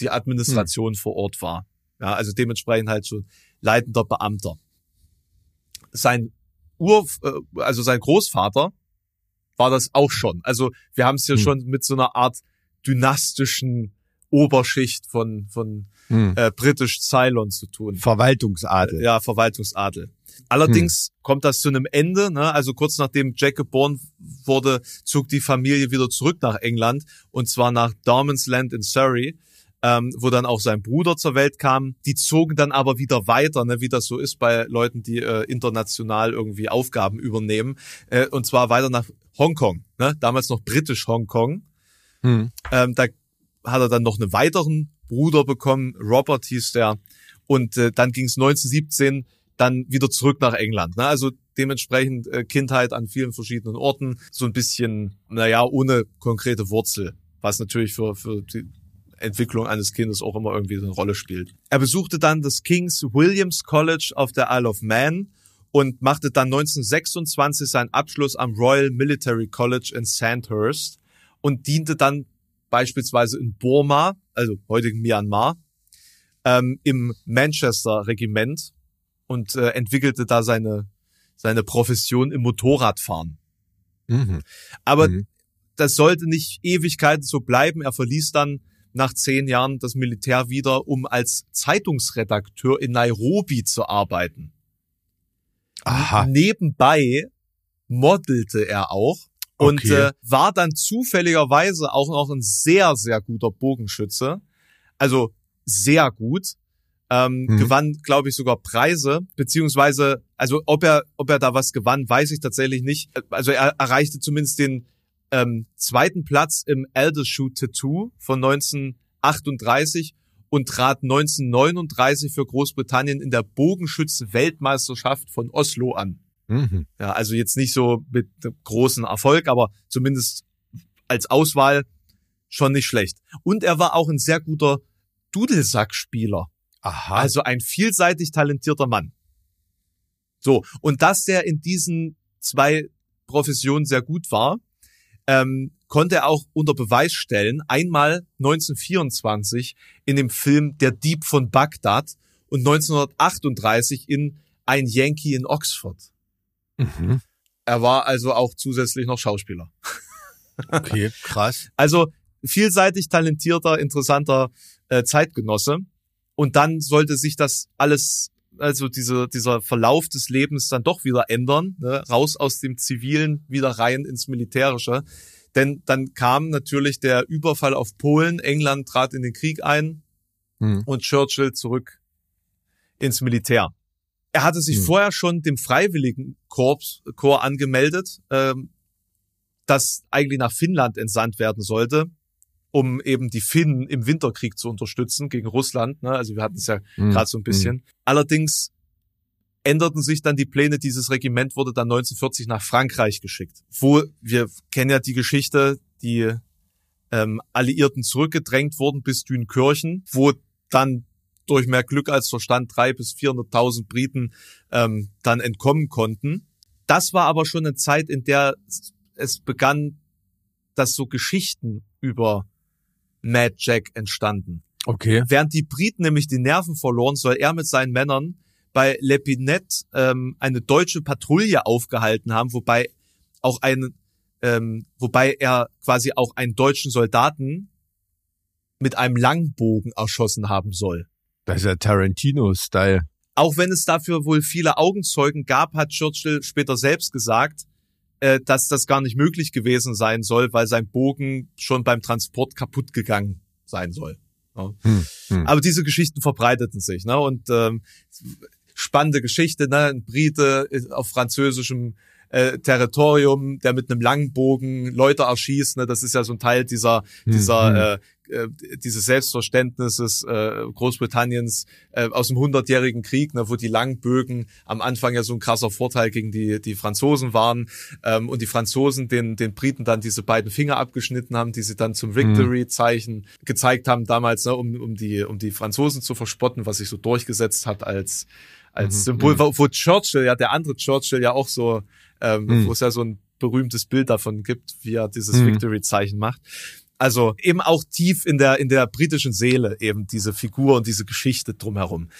die Administration vor Ort war. Ja, also dementsprechend halt schon leitender Beamter. Sein Ur, äh, also sein Großvater war das auch schon. Also wir haben es hier
Hm.
schon mit so einer Art dynastischen Oberschicht von von
Hm.
äh, britisch Ceylon zu tun.
Verwaltungsadel.
Ja, Verwaltungsadel. Allerdings kommt das zu einem Ende, ne? Also kurz nachdem Jack geboren wurde, zog die Familie wieder zurück nach England und zwar nach Darmansland in Surrey, ähm, wo dann auch sein Bruder zur Welt kam. Die zogen dann aber wieder weiter, ne? wie das so ist bei Leuten, die äh, international irgendwie Aufgaben übernehmen, äh, und zwar weiter nach Hongkong, ne? Damals noch britisch Hongkong.
Hm.
Ähm, da hat er dann noch einen weiteren Bruder bekommen, Robert hieß der. Und äh, dann ging es 1917 dann wieder zurück nach England. Ne? Also dementsprechend äh, Kindheit an vielen verschiedenen Orten, so ein bisschen, naja, ohne konkrete Wurzel, was natürlich für, für die Entwicklung eines Kindes auch immer irgendwie eine Rolle spielt. Er besuchte dann das King's Williams College auf der Isle of Man und machte dann 1926 seinen Abschluss am Royal Military College in Sandhurst und diente dann beispielsweise in Burma, also heutigen Myanmar, ähm, im Manchester Regiment und äh, entwickelte da seine, seine Profession im Motorradfahren.
Mhm.
Aber
Mhm.
das sollte nicht Ewigkeiten so bleiben. Er verließ dann nach zehn Jahren das Militär wieder, um als Zeitungsredakteur in Nairobi zu arbeiten.
Aha.
Nebenbei modelte er auch und
Okay.
äh, war dann zufälligerweise auch noch ein sehr, sehr guter Bogenschütze. Also sehr gut. Ähm,
Mhm.
Gewann, glaube ich, sogar Preise, beziehungsweise, also ob er, ob er da was gewann, weiß ich tatsächlich nicht. Also er erreichte zumindest den ähm, zweiten Platz im Eldershoe Tattoo von 1938 und trat 1939 für Großbritannien in der Bogenschütze-Weltmeisterschaft von Oslo an.
Mhm.
Ja, also jetzt nicht so mit großen Erfolg, aber zumindest als Auswahl schon nicht schlecht. Und er war auch ein sehr guter Dudelsackspieler.
Aha.
Also ein vielseitig talentierter Mann. So, und dass der in diesen zwei Professionen sehr gut war, ähm, konnte er auch unter Beweis stellen. Einmal 1924 in dem Film Der Dieb von Bagdad und 1938 in Ein Yankee in Oxford.
Mhm.
Er war also auch zusätzlich noch Schauspieler.
Okay, krass.
Also vielseitig talentierter, interessanter äh, Zeitgenosse. Und dann sollte sich das alles, also diese, dieser Verlauf des Lebens dann doch wieder ändern, ne? raus aus dem Zivilen, wieder rein ins Militärische. Denn dann kam natürlich der Überfall auf Polen, England trat in den Krieg ein
Mhm.
und Churchill zurück ins Militär. Er hatte sich
Hm.
vorher schon dem Freiwilligenkorps Korps angemeldet, ähm, das eigentlich nach Finnland entsandt werden sollte, um eben die Finnen im Winterkrieg zu unterstützen gegen Russland. Ne? Also wir hatten es ja
Mhm.
gerade so ein bisschen. Allerdings änderten sich dann die Pläne. Dieses Regiment wurde dann 1940 nach Frankreich geschickt, wo wir kennen ja die Geschichte, die ähm, Alliierten zurückgedrängt wurden bis Dünkirchen, wo dann durch mehr Glück als Verstand drei bis 400.000 Briten ähm, dann entkommen konnten. Das war aber schon eine Zeit, in der es begann, dass so Geschichten über Mad Jack entstanden.
Okay.
Während die Briten nämlich die Nerven verloren, soll er mit seinen Männern bei Lepinette ähm, eine deutsche Patrouille aufgehalten haben, wobei auch ein, ähm, wobei er quasi auch einen deutschen Soldaten mit einem Langbogen erschossen haben soll.
Das ist ja Tarantino-Style.
Auch wenn es dafür wohl viele Augenzeugen gab, hat Churchill später selbst gesagt, äh, dass das gar nicht möglich gewesen sein soll, weil sein Bogen schon beim Transport kaputt gegangen sein soll. Ja.
Hm, hm.
Aber diese Geschichten verbreiteten sich, ne? Und ähm, spannende Geschichte, ne? Ein Brite auf französischem äh, Territorium, der mit einem Langbogen Leute erschießt, ne? Das ist ja so ein Teil dieser
Hm,
dieser äh, äh, dieses Selbstverständnisses äh, Großbritanniens äh, aus dem hundertjährigen Krieg, ne, wo die Langbögen am Anfang ja so ein krasser Vorteil gegen die die Franzosen waren ähm, und die Franzosen den den Briten dann diese beiden Finger abgeschnitten haben, die sie dann zum Victory-Zeichen gezeigt haben damals, ne, um um die um die Franzosen zu verspotten, was sich so durchgesetzt hat als als
Mhm,
Symbol, wo, wo Churchill ja der andere Churchill ja auch so, ähm,
Mhm.
wo es ja so ein berühmtes Bild davon gibt, wie er dieses
Mhm.
Victory-Zeichen macht. Also eben auch tief in der in der britischen Seele eben diese Figur und diese Geschichte drumherum.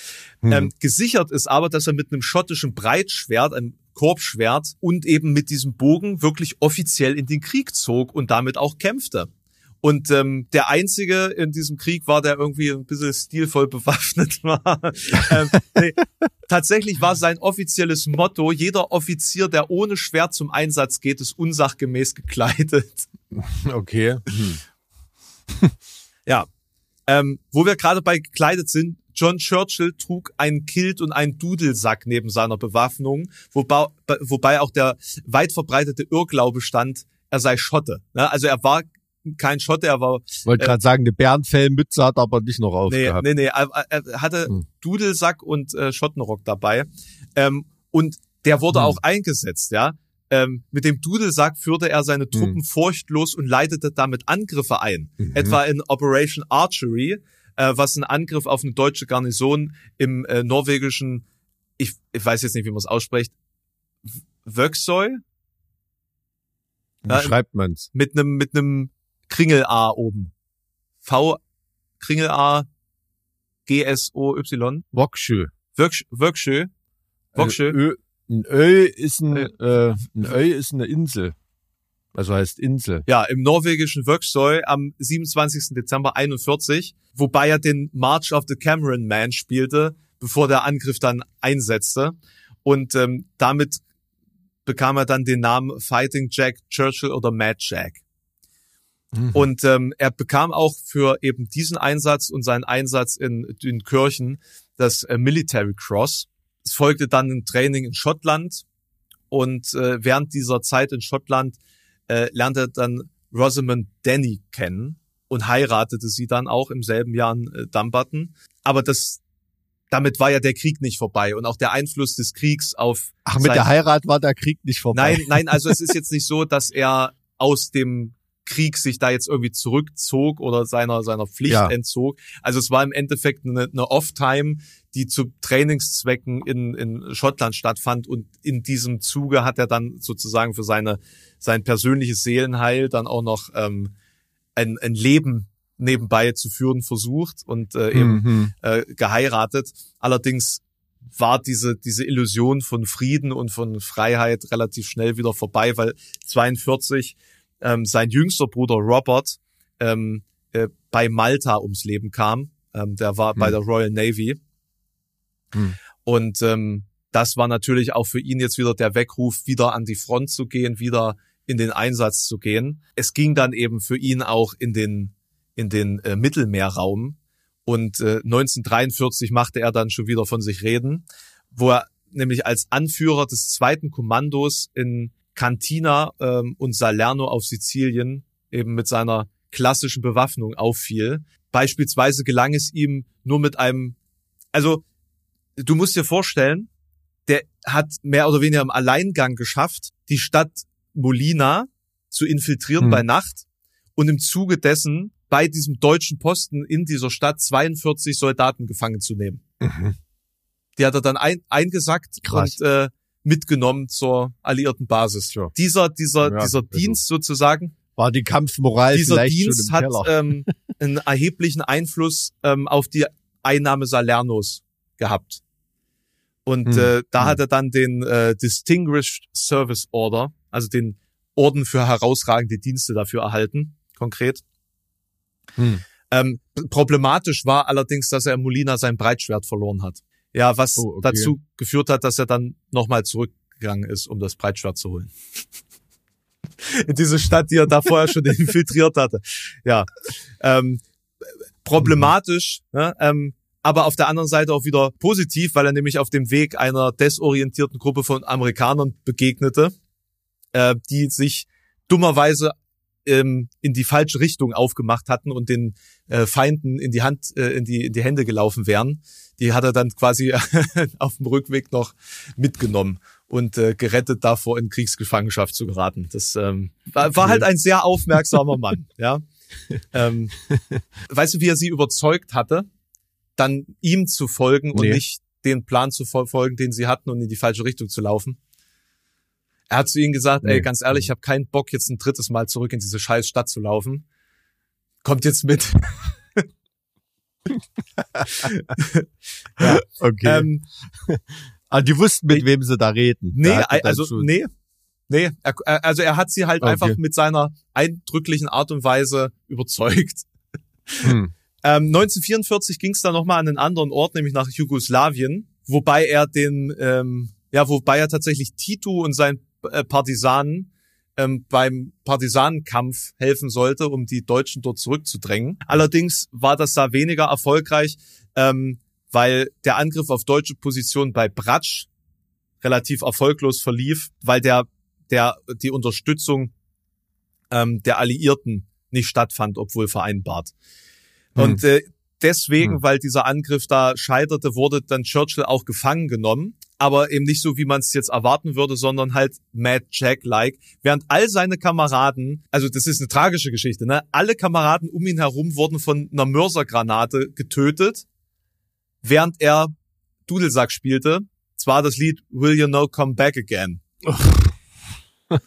Mhm.
Ähm, gesichert ist aber, dass er mit einem schottischen Breitschwert, einem Korbschwert und eben mit diesem Bogen wirklich offiziell in den Krieg zog und damit auch kämpfte. Und ähm, der einzige in diesem Krieg war, der irgendwie ein bisschen stilvoll bewaffnet war. ähm, nee, tatsächlich war sein offizielles Motto: Jeder Offizier, der ohne Schwert zum Einsatz geht, ist unsachgemäß gekleidet.
Okay. Hm.
Ja. Ähm, wo wir gerade bei gekleidet sind, John Churchill trug einen Kilt und einen Dudelsack neben seiner Bewaffnung, wobei, wobei auch der weit verbreitete Irrglaube stand, er sei Schotte. Ne? Also er war kein Schotte, er war
Wollte
Äh,
gerade sagen, eine Bärenfellmütze hat er aber nicht noch
nee,
aufgehabt.
nee, nee, er, er hatte
Hm.
Dudelsack und äh, Schottenrock dabei. Ähm, und der wurde
Hm.
auch eingesetzt, ja. Ähm, mit dem Dudelsack führte er seine Truppen furchtlos und leitete damit Angriffe ein.
Mhm.
Etwa in Operation Archery, äh, was ein Angriff auf eine deutsche Garnison im äh, norwegischen, ich, ich weiß jetzt nicht, wie man es ausspricht, Wöxoy
Wie
Ja,
schreibt man's?
mit einem mit einem Kringel A oben. V Kringel A G S O Y.
Wokschö.
Wökschö. Wokschö.
Äh, Ö, ein Ö ist ein, äh, ein Ö ist eine Insel. Also heißt Insel.
Ja, im norwegischen Wöxoy am 27. Dezember 41, wobei er den March of the Cameron Man spielte, bevor der Angriff dann einsetzte. Und ähm, damit bekam er dann den Namen Fighting Jack Churchill oder Mad Jack.
Mhm.
Und ähm, er bekam auch für eben diesen Einsatz und seinen Einsatz in, in Kirchen das äh, Military Cross. Es folgte dann ein Training in Schottland und äh, während dieser Zeit in Schottland äh, lernte er dann Rosamund Denny kennen und heiratete sie dann auch im selben Jahr in äh, Dumbarton. Aber das, damit war ja der Krieg nicht vorbei und auch der Einfluss des Kriegs auf
Ach, mit der Heirat war der Krieg nicht vorbei.
Nein, nein, also es ist jetzt nicht so, dass er aus dem Krieg sich da jetzt irgendwie zurückzog oder seiner seiner Pflicht
Ja.
entzog. Also es war im Endeffekt eine, eine Off-Time, die zu Trainingszwecken in, in Schottland stattfand und in diesem Zuge hat er dann sozusagen für seine sein persönliches Seelenheil dann auch noch ähm, ein, ein Leben nebenbei zu führen versucht und äh, eben
Mhm.
äh, geheiratet. Allerdings war diese, diese Illusion von Frieden und von Freiheit relativ schnell wieder vorbei, weil 42 ähm, sein jüngster Bruder Robert ähm, äh, bei Malta ums Leben kam. Ähm, der war bei
Hm.
der Royal Navy.
Hm.
Und ähm, das war natürlich auch für ihn jetzt wieder der Weckruf, wieder an die Front zu gehen, wieder in den Einsatz zu gehen. Es ging dann eben für ihn auch in den, in den äh, Mittelmeerraum. Und äh, 1943 machte er dann schon wieder von sich reden, wo er nämlich als Anführer des zweiten Kommandos in Cantina ähm, und Salerno auf Sizilien eben mit seiner klassischen Bewaffnung auffiel. Beispielsweise gelang es ihm nur mit einem, also du musst dir vorstellen, der hat mehr oder weniger im Alleingang geschafft, die Stadt Molina zu infiltrieren
Hm.
bei Nacht und im Zuge dessen bei diesem deutschen Posten in dieser Stadt 42 Soldaten gefangen zu nehmen.
Mhm.
Die hat er dann ein, eingesackt
Krass.
und äh, mitgenommen zur alliierten Basis.
Tja.
Dieser, dieser,
Ja,
dieser
also-
Dienst sozusagen,
War die Kampfmoral
dieser Dienst hat ähm, einen erheblichen Einfluss ähm, auf die Einnahme Salernos gehabt. Und
Hm,
äh, da
hm.
hat er dann den äh, Distinguished Service Order, also den Orden für herausragende Dienste dafür erhalten, konkret.
Hm.
Ähm, problematisch war allerdings, dass er in Molina sein Breitschwert verloren hat. Ja, was
Oh, okay.
dazu geführt hat, dass er dann nochmal zurückgegangen ist, um das Breitschwert zu holen. in diese Stadt, die er da vorher schon infiltriert hatte. Ja. Ähm, problematisch, ne? ähm, aber auf der anderen Seite auch wieder positiv, weil er nämlich auf dem Weg einer desorientierten Gruppe von Amerikanern begegnete, äh, die sich dummerweise ähm, in die falsche Richtung aufgemacht hatten und den äh, Feinden in die Hand, äh, in die in die Hände gelaufen wären. Die hat er dann quasi auf dem Rückweg noch mitgenommen und äh, gerettet davor in Kriegsgefangenschaft zu geraten. Das ähm, war, war halt ein sehr aufmerksamer Mann, ja. ähm, weißt du, wie er sie überzeugt hatte, dann ihm zu folgen und
Nee.
nicht den Plan zu verfolgen, den sie hatten und in die falsche Richtung zu laufen? Er hat zu ihnen gesagt, ey,
Nee.
ganz ehrlich, ich habe keinen Bock, jetzt ein drittes Mal zurück in diese scheiß Stadt zu laufen. Kommt jetzt mit.
Okay.
Ähm,
ah, die wussten, mit wem sie da reden.
nee,
Da
also
schon-
nee. Nee, er, er- also er hat sie halt
Okay.
einfach mit seiner eindrücklichen Art und Weise überzeugt.
Hm.
Ähm, 1944 ging es dann nochmal an einen anderen Ort, nämlich nach Jugoslawien, wobei er den, ähm, ja, wobei er tatsächlich Tito und seinen äh, Partisanen ähm, beim Partisanenkampf helfen sollte, um die Deutschen dort zurückzudrängen. Allerdings war das da weniger erfolgreich, ähm, weil der Angriff auf deutsche Positionen bei Bratsch relativ erfolglos verlief, weil der, der die Unterstützung ähm, der Alliierten nicht stattfand, obwohl vereinbart.
Hm.
Und äh, deswegen,
Hm.
weil dieser Angriff da scheiterte, wurde dann Churchill auch gefangen genommen. Aber eben nicht so, wie man es jetzt erwarten würde, sondern halt Mad Jack-like. Während all seine Kameraden, also das ist eine tragische Geschichte, ne? Alle Kameraden um ihn herum wurden von einer Mörsergranate getötet, während er Dudelsack spielte. Zwar das Lied Will You Know Come Back Again.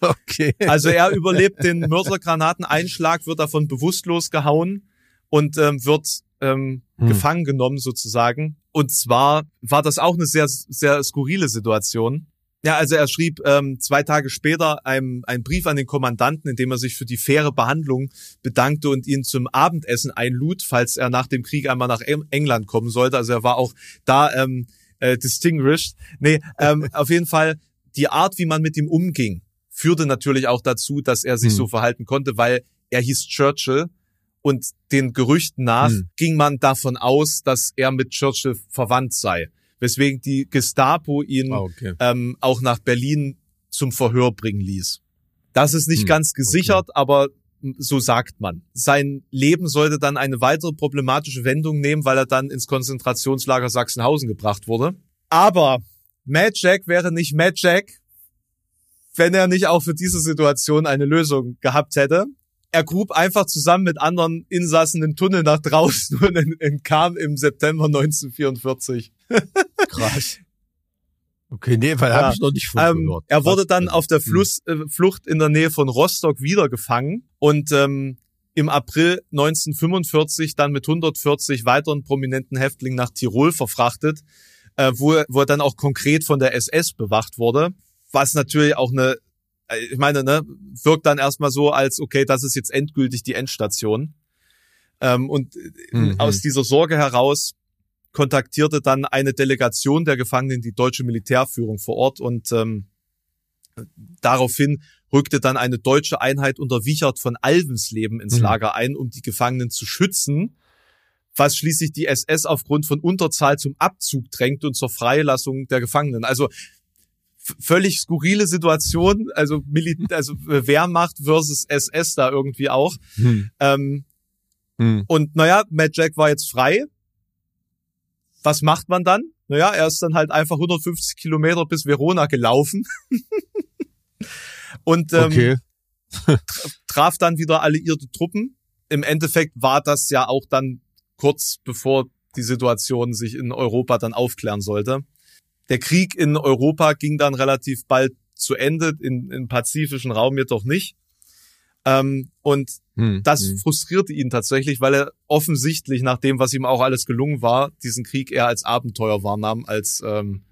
Okay.
Also er überlebt den Mörsergranateneinschlag, wird davon bewusstlos gehauen und ähm, wird ähm,
Hm.
gefangen genommen sozusagen. Und zwar war das auch eine sehr, sehr skurrile Situation. Ja, also er schrieb ähm, zwei Tage später einen, einen Brief an den Kommandanten, in dem er sich für die faire Behandlung bedankte und ihn zum Abendessen einlud, falls er nach dem Krieg einmal nach Eng- England kommen sollte. Also er war auch da ähm, äh, distinguished. Nee, ähm, auf jeden Fall die Art, wie man mit ihm umging, führte natürlich auch dazu, dass er sich
Hm.
so verhalten konnte, weil er hieß Churchill und den Gerüchten nach
Hm.
ging man davon aus, dass er mit Churchill verwandt sei, weswegen die Gestapo ihn
Ah, okay.
ähm, auch nach Berlin zum Verhör bringen ließ. Das ist nicht
Hm,
ganz gesichert, aber so sagt man. Sein Leben sollte dann eine weitere problematische Wendung nehmen, weil er dann ins Konzentrationslager Sachsenhausen gebracht wurde. Aber Mad Jack wäre nicht Mad Jack, wenn er nicht auch für diese Situation eine Lösung gehabt hätte. Er grub einfach zusammen mit anderen Insassen den Tunnel nach draußen und ent- entkam im September 1944.
Krass. Okay, nee, weil
Ja.
habe ich noch nicht von
Ähm,
gehört.
er wurde dann auf der
Hm.
Fluss, äh, Flucht in der Nähe von Rostock wieder gefangen und ähm, im April 1945 dann mit 140 weiteren prominenten Häftlingen nach Tirol verfrachtet, äh, wo, er- wo er dann auch konkret von der SS bewacht wurde, was natürlich auch eine, ich meine, ne, wirkt dann erstmal so als, okay, das ist jetzt endgültig die Endstation. Ähm, und äh,
Mhm.
aus dieser Sorge heraus kontaktierte dann eine Delegation der Gefangenen die deutsche Militärführung vor Ort und ähm, daraufhin rückte dann eine deutsche Einheit unter Wichert von Alvensleben ins
Mhm.
Lager ein, um die Gefangenen zu schützen, was schließlich die SS aufgrund von Unterzahl zum Abzug drängte und zur Freilassung der Gefangenen. Also völlig skurrile Situation, also, Mil also äh, Wehrmacht versus SS da irgendwie auch.
Hm.
Ähm,
Hm.
und naja, Mad Jack war jetzt frei. Was macht man dann? Naja, er ist dann halt einfach 150 Kilometer bis Verona gelaufen. und ähm,
Okay.
traf dann wieder alliierte Truppen. Im Endeffekt war das ja auch dann kurz bevor die Situation sich in Europa dann aufklären sollte. Der Krieg in Europa ging dann relativ bald zu Ende, in, im pazifischen Raum jedoch nicht. Ähm, und
Hm.
das
Hm.
frustrierte ihn tatsächlich, weil er offensichtlich, nach dem, was ihm auch alles gelungen war, diesen Krieg eher als Abenteuer wahrnahm, als, ähm,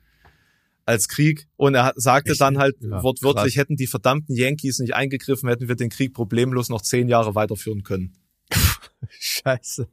als Krieg. Und er sagte
Echt?
dann halt
Ja,
wortwörtlich,
krass.
hätten die verdammten Yankees nicht eingegriffen, hätten wir den Krieg problemlos noch zehn Jahre weiterführen können.
Scheiße.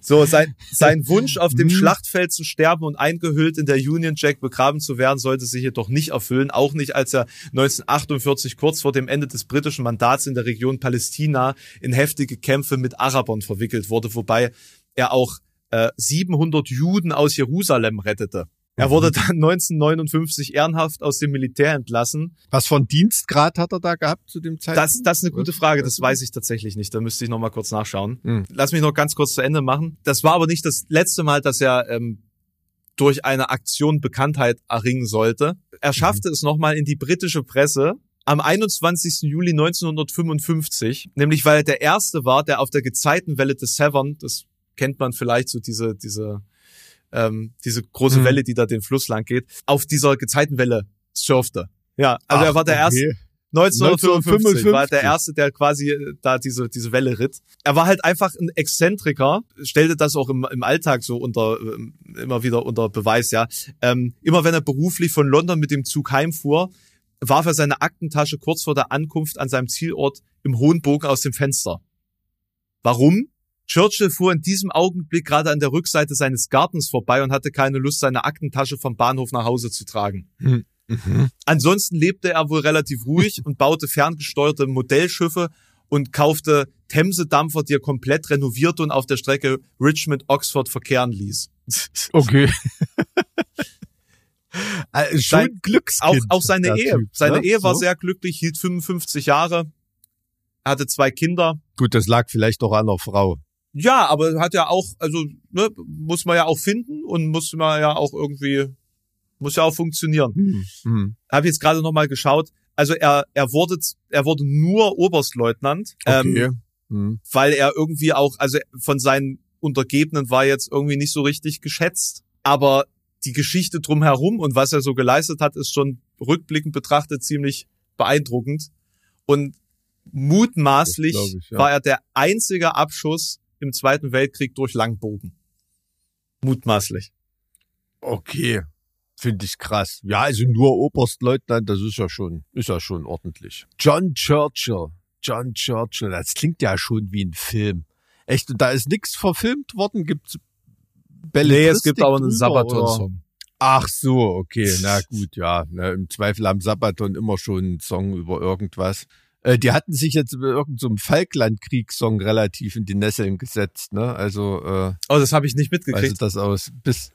So, sein, sein Wunsch, auf dem
Hm.
Schlachtfeld zu sterben und eingehüllt in der Union Jack begraben zu werden, sollte sich jedoch nicht erfüllen. Auch nicht, als er 1948 kurz vor dem Ende des britischen Mandats in der Region Palästina in heftige Kämpfe mit Arabern verwickelt wurde, wobei er auch äh, 700 Juden aus Jerusalem rettete. Er
Mhm.
wurde dann 1959 ehrenhaft aus dem Militär entlassen.
Was von Dienstgrad hat er da gehabt zu dem Zeitpunkt?
Das, das ist eine gute Frage, das weiß ich tatsächlich nicht. Da müsste ich noch mal kurz nachschauen.
Hm.
Lass mich noch ganz kurz zu Ende machen. Das war aber nicht das letzte Mal, dass er ähm, durch eine Aktion Bekanntheit erringen sollte. Er schaffte es nochmal in die britische Presse am 21. Juli 1955, nämlich weil er der Erste war, der auf der Gezeitenwelle des Severn, das kennt man vielleicht so diese, diese, ähm, diese große
Mhm.
Welle, die da den Fluss lang geht, auf dieser Gezeitenwelle surfte. Ja, also er
Ach,
war der Erste,
okay.
1955 war der
1955.
erste, der quasi äh, da diese, diese Welle ritt. Er war halt einfach ein Exzentriker, stellte das auch im, im Alltag so unter, ähm, immer wieder unter Beweis, ja. Ähm, immer wenn er beruflich von London mit dem Zug heimfuhr, warf er seine Aktentasche kurz vor der Ankunft an seinem Zielort im hohen Bogen aus dem Fenster. Warum? Churchill fuhr in diesem Augenblick gerade an der Rückseite seines Gartens vorbei und hatte keine Lust, seine Aktentasche vom Bahnhof nach Hause zu tragen.
Mhm.
Ansonsten lebte er wohl relativ ruhig und baute ferngesteuerte Modellschiffe und kaufte Themse-Dampfer, die er komplett renovierte und auf der Strecke Richmond-Oxford verkehren ließ.
Okay. Also schon
Sein-
Glückskind.
Auch, auch seine Ehe.
Typ,
seine
ne?
Ehe war
So.
sehr glücklich, hielt 55 Jahre, hatte zwei Kinder.
Gut, das lag vielleicht doch an der Frau.
Ja, aber hat ja auch, also ne, muss man ja auch finden und muss man ja auch irgendwie, muss ja auch funktionieren.
Hm. Hm.
Habe jetzt gerade noch mal geschaut. Also er, er wurde, er wurde nur Oberstleutnant. Ähm,
Okay. Hm.
weil er irgendwie auch, also von seinen Untergebenen war jetzt irgendwie nicht so richtig geschätzt. Aber die Geschichte drumherum und was er so geleistet hat, ist schon rückblickend betrachtet ziemlich beeindruckend. Und mutmaßlich
ich, ja.
war er der einzige Abschuss im Zweiten Weltkrieg durch Langbogen. Mutmaßlich.
Okay. Finde ich krass. Ja, also nur Oberstleutnant, das ist ja schon, ist ja schon ordentlich. John Churchill. John Churchill, das klingt ja schon wie ein Film. Echt, und da ist nichts verfilmt worden? Gibt's
Nee, es gibt aber einen Sabaton-Song.
Ach so, okay, na gut, ja. Im Zweifel am Sabaton immer schon einen Song über irgendwas. Äh, die hatten sich jetzt über irgendeinem Falklandkriegssong relativ in die Nesseln gesetzt, ne? Also, äh,
Oh, das habe ich nicht mitgekriegt.
das aus bis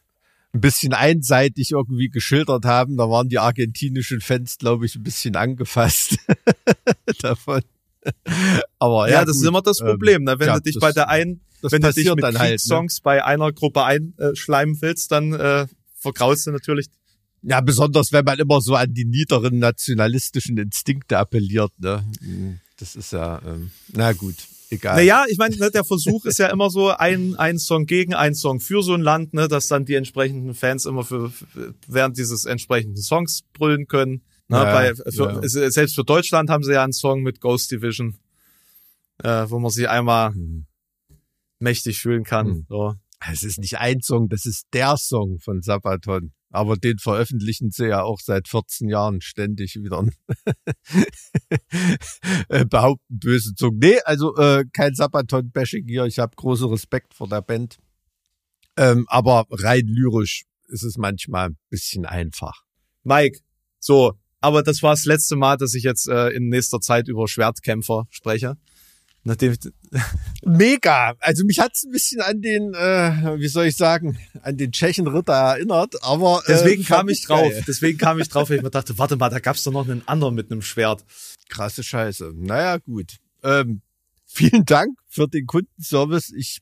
ein bisschen einseitig irgendwie geschildert haben. Da waren die argentinischen Fans, glaube ich, ein bisschen angefasst davon. Aber
ja,
ja,
das
gut,
ist immer das
ähm,
Problem. Ne? Wenn
ja,
du dich
das-
bei der einen, wenn du dich mit
dann halt, ne?
Kriegssongs bei einer Gruppe einschleimen willst, dann äh, vergraust du natürlich.
Ja, besonders wenn man immer so an die niederen nationalistischen Instinkte appelliert. Ne? Das ist ja, ähm, na gut, egal.
Naja, ich meine, ne, der Versuch ist ja immer so ein, ein Song gegen, ein Song für so ein Land, ne, dass dann die entsprechenden Fans immer für, während dieses entsprechenden Songs brüllen können. Ne,
Ja,
bei, für,
ja.
Selbst für Deutschland haben sie ja einen Song mit Ghost Division, äh, wo man sich einmal
Hm.
mächtig fühlen kann.
Hm.
So.
Es ist nicht ein Song, das ist der Song von Sabaton. Aber den veröffentlichen sie ja auch seit 14 Jahren ständig wieder. Äh, Behaupten böse Zungen. Nee, also äh, kein Sabaton-Bashing hier. Ich habe großen Respekt vor der Band. Ähm, aber rein lyrisch ist es manchmal ein bisschen einfach.
Mike, so, aber das war das letzte Mal, dass ich jetzt äh, in nächster Zeit über Schwertkämpfer spreche. Nachdem
Mega. Also mich hat's ein bisschen an den, äh, wie soll ich sagen, an den Tschechenritter erinnert, aber äh,
deswegen kam ich drauf.
geil.
Deswegen kam ich drauf, weil ich mir dachte, warte mal, da gab's doch noch einen anderen mit einem Schwert.
Krasse Scheiße. Naja, gut. Ähm, vielen Dank für den Kundenservice. Ich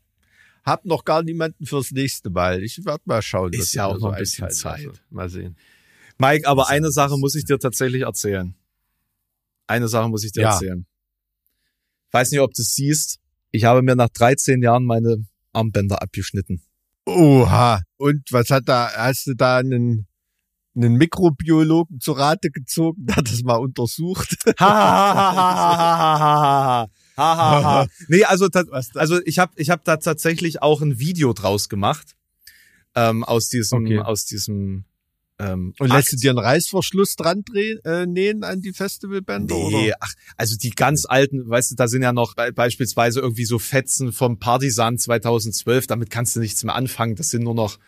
habe noch gar niemanden fürs nächste Mal. Ich werde mal schauen.
Ist ja
ich
auch noch ein bisschen
lasse.
Zeit.
Mal sehen.
Mike, aber eine Sache muss ich dir tatsächlich erzählen. Eine Sache muss ich dir
Ja.
erzählen. Weiß nicht, ob du es siehst. Ich habe mir nach 13 Jahren meine Armbänder abgeschnitten.
Oha. Und was hat da, hast du da einen, einen Mikrobiologen zu Rate gezogen, der das mal untersucht?
Nee, also, also ich habe ich hab da tatsächlich auch ein Video draus gemacht. Ähm, aus diesem,
Okay.
aus diesem ähm,
Und lässt du dir einen Reißverschluss dran drehen, äh, nähen an die Festivalbänder?
Nee,
Oder?
ach, also die ganz alten, weißt du, da sind ja noch be beispielsweise irgendwie so Fetzen vom Partisan 2012, damit kannst du nichts mehr anfangen, das sind nur noch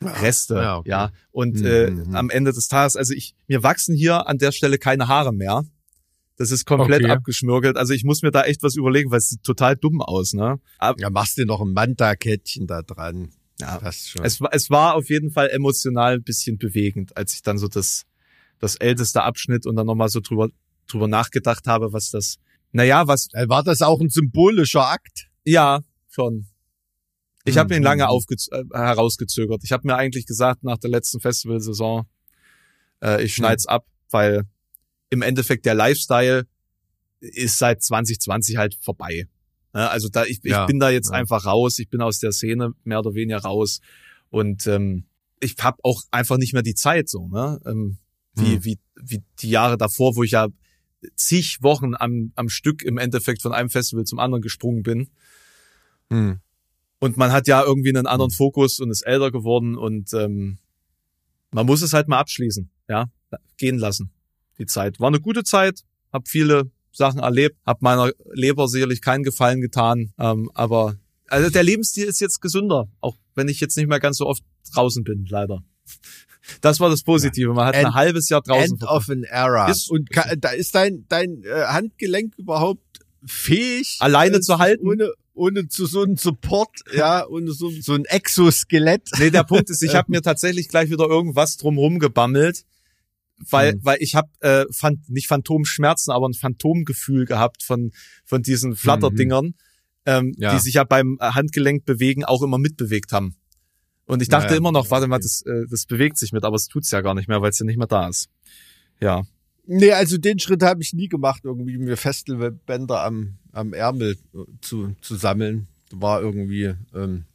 Reste,
Ja,
ja.
okay.
Und
Mhm,
äh,
mhm.
am Ende des Tages, also ich, mir wachsen hier an der Stelle keine Haare mehr. Das ist komplett
Okay.
abgeschmürgelt. Also ich muss mir da echt was überlegen, weil es sieht total dumm aus, ne? Aber
Ja, machst dir noch ein Manta-Kettchen da dran.
Ja,
Passt schon.
es, war- es war auf jeden Fall emotional ein bisschen bewegend, als ich dann so das, das älteste Abschnitt und dann nochmal so drüber, drüber nachgedacht habe, was das, naja, was,
Äh, War das auch ein symbolischer Akt?
ja, schon. Ich habe ihn
Mhm.
lange aufgez äh, herausgezögert. Ich habe mir eigentlich gesagt, nach der letzten Festivalsaison, äh, ich schneid's ab, weil im Endeffekt der Lifestyle ist seit 2020 halt vorbei. Ne, Also da ich, ich
Ja,
bin da jetzt
ja.
einfach raus, ich bin aus der Szene mehr oder weniger raus und ähm, ich habe auch einfach nicht mehr die Zeit so, ne? Ähm, wie,
Hm.
wie, wie die Jahre davor, wo ich ja zig Wochen am, am Stück im Endeffekt von einem Festival zum anderen gesprungen bin.
Hm.
Und man hat ja irgendwie einen anderen Fokus und ist älter geworden und ähm, man muss es halt mal abschließen, ja, gehen lassen. Die Zeit war eine gute Zeit, hab viele Sachen erlebt, hab meiner Leber sicherlich keinen Gefallen getan, ähm, aber also der Lebensstil ist jetzt gesünder, auch wenn ich jetzt nicht mehr ganz so oft draußen bin, leider. Das war das Positive. Man hat
End-
ein halbes Jahr draußen.
End of an era.
Ist-
Und da ist dein, dein äh, Handgelenk überhaupt fähig,
Alleine
äh,
zu halten?
Ohne, ohne zu so einem Support, ja, ohne so, so ein Exoskelett.
Nee, der Punkt ist, ich habe mir tatsächlich gleich wieder irgendwas drumrum gebammelt, weil
Hm.
weil ich habe äh, fand nicht Phantomschmerzen, aber ein Phantomgefühl gehabt von von diesen Flatterdingern, ähm,
Mhm. Ja.
die sich ja beim Handgelenk bewegen auch immer mitbewegt haben. Und ich dachte
Naja,
immer noch, warte mal, das äh, das bewegt sich mit, aber es tut's ja gar nicht mehr, weil es ja nicht mehr da ist. Ja,
Nee, also den Schritt habe ich nie gemacht, irgendwie mir Festivalbänder am, am Ärmel äh, zu, zu sammeln. War irgendwie, ähm,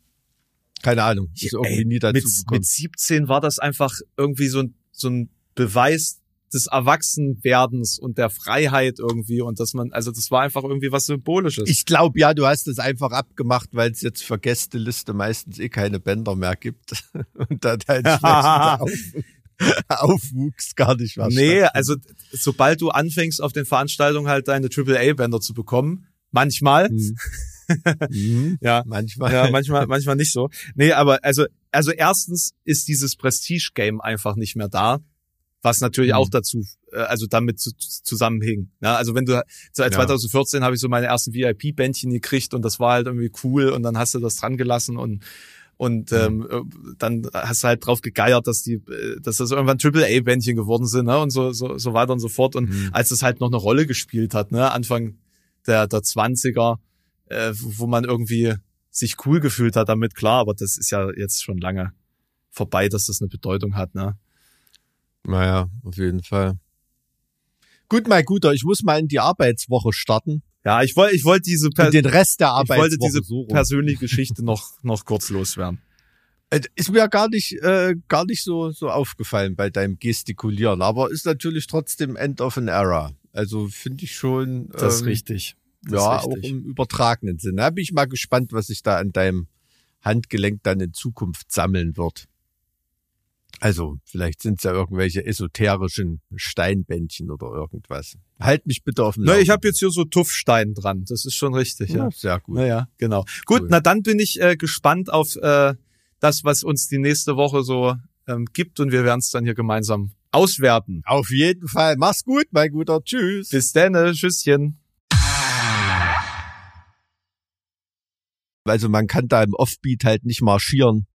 keine Ahnung, ist irgendwie
Ey,
nie dazu
mit,
gekommen.
mit 17 war das einfach irgendwie so ein so ein Beweis des Erwachsenwerdens und der Freiheit irgendwie und dass man, also das war einfach irgendwie was Symbolisches.
Ich glaube ja, du hast es einfach abgemacht, weil es jetzt für Gästeliste meistens eh keine Bänder mehr gibt und da dein entsprechender Auf Aufwuchs gar nicht war.
nee, also sobald du anfängst auf den Veranstaltungen halt deine AAA-Bänder zu bekommen, manchmal,
Mhm. Mhm.
ja,
Manchmal.
ja, manchmal, manchmal nicht so. Nee, aber also, also erstens ist dieses Prestige-Game einfach nicht mehr da, was natürlich
Mhm.
auch dazu, äh, also damit zu, zu- zusammenhing. Ja, also wenn du, seit
Ja.
2014 habe ich so meine ersten VIP-Bändchen gekriegt und das war halt irgendwie cool und dann hast du das dran gelassen und und
Mhm.
ähm, äh, dann hast du halt drauf gegeiert, dass die, äh, dass das irgendwann Triple-A-Bändchen geworden sind, ne? Und so, so, so weiter und so fort. Und
Mhm.
als es halt noch eine Rolle gespielt hat, ne, Anfang der, der 20er, äh, wo man irgendwie sich cool gefühlt hat damit, klar, aber das ist ja jetzt schon lange vorbei, dass das eine Bedeutung hat, ne?
Naja, auf jeden Fall. Gut, mein Guter, ich muss mal in die Arbeitswoche starten.
Ja, ich wollte, ich wollte diese, per
den Rest der
ich
Arbeitswoche
wollte diese
so
persönliche Geschichte noch, noch kurz loswerden.
Äh, Ist mir gar nicht, äh, gar nicht so, so aufgefallen bei deinem Gestikulieren, aber ist natürlich trotzdem End of an Era. Also finde ich schon. ähm,
richtig. Das
ja,
ist
auch
richtig.
im übertragenen Sinne. Da bin ich mal gespannt, was sich da an deinem Handgelenk dann in Zukunft sammeln wird. Also, vielleicht sind es ja irgendwelche esoterischen Steinbändchen oder irgendwas. Halt mich bitte auf dem
Na, ich habe jetzt hier so Tuffstein dran. Das ist schon richtig, ja.
ja, sehr gut.
Naja, genau. Gut,
Cool.
na dann bin ich äh, gespannt auf äh, das, was uns die nächste Woche so ähm, gibt und wir werden es dann hier gemeinsam auswerten.
Auf jeden Fall. Mach's gut, mein Guter. Tschüss.
Bis dann, äh, Tschüsschen.
Also man kann da im Offbeat halt nicht marschieren.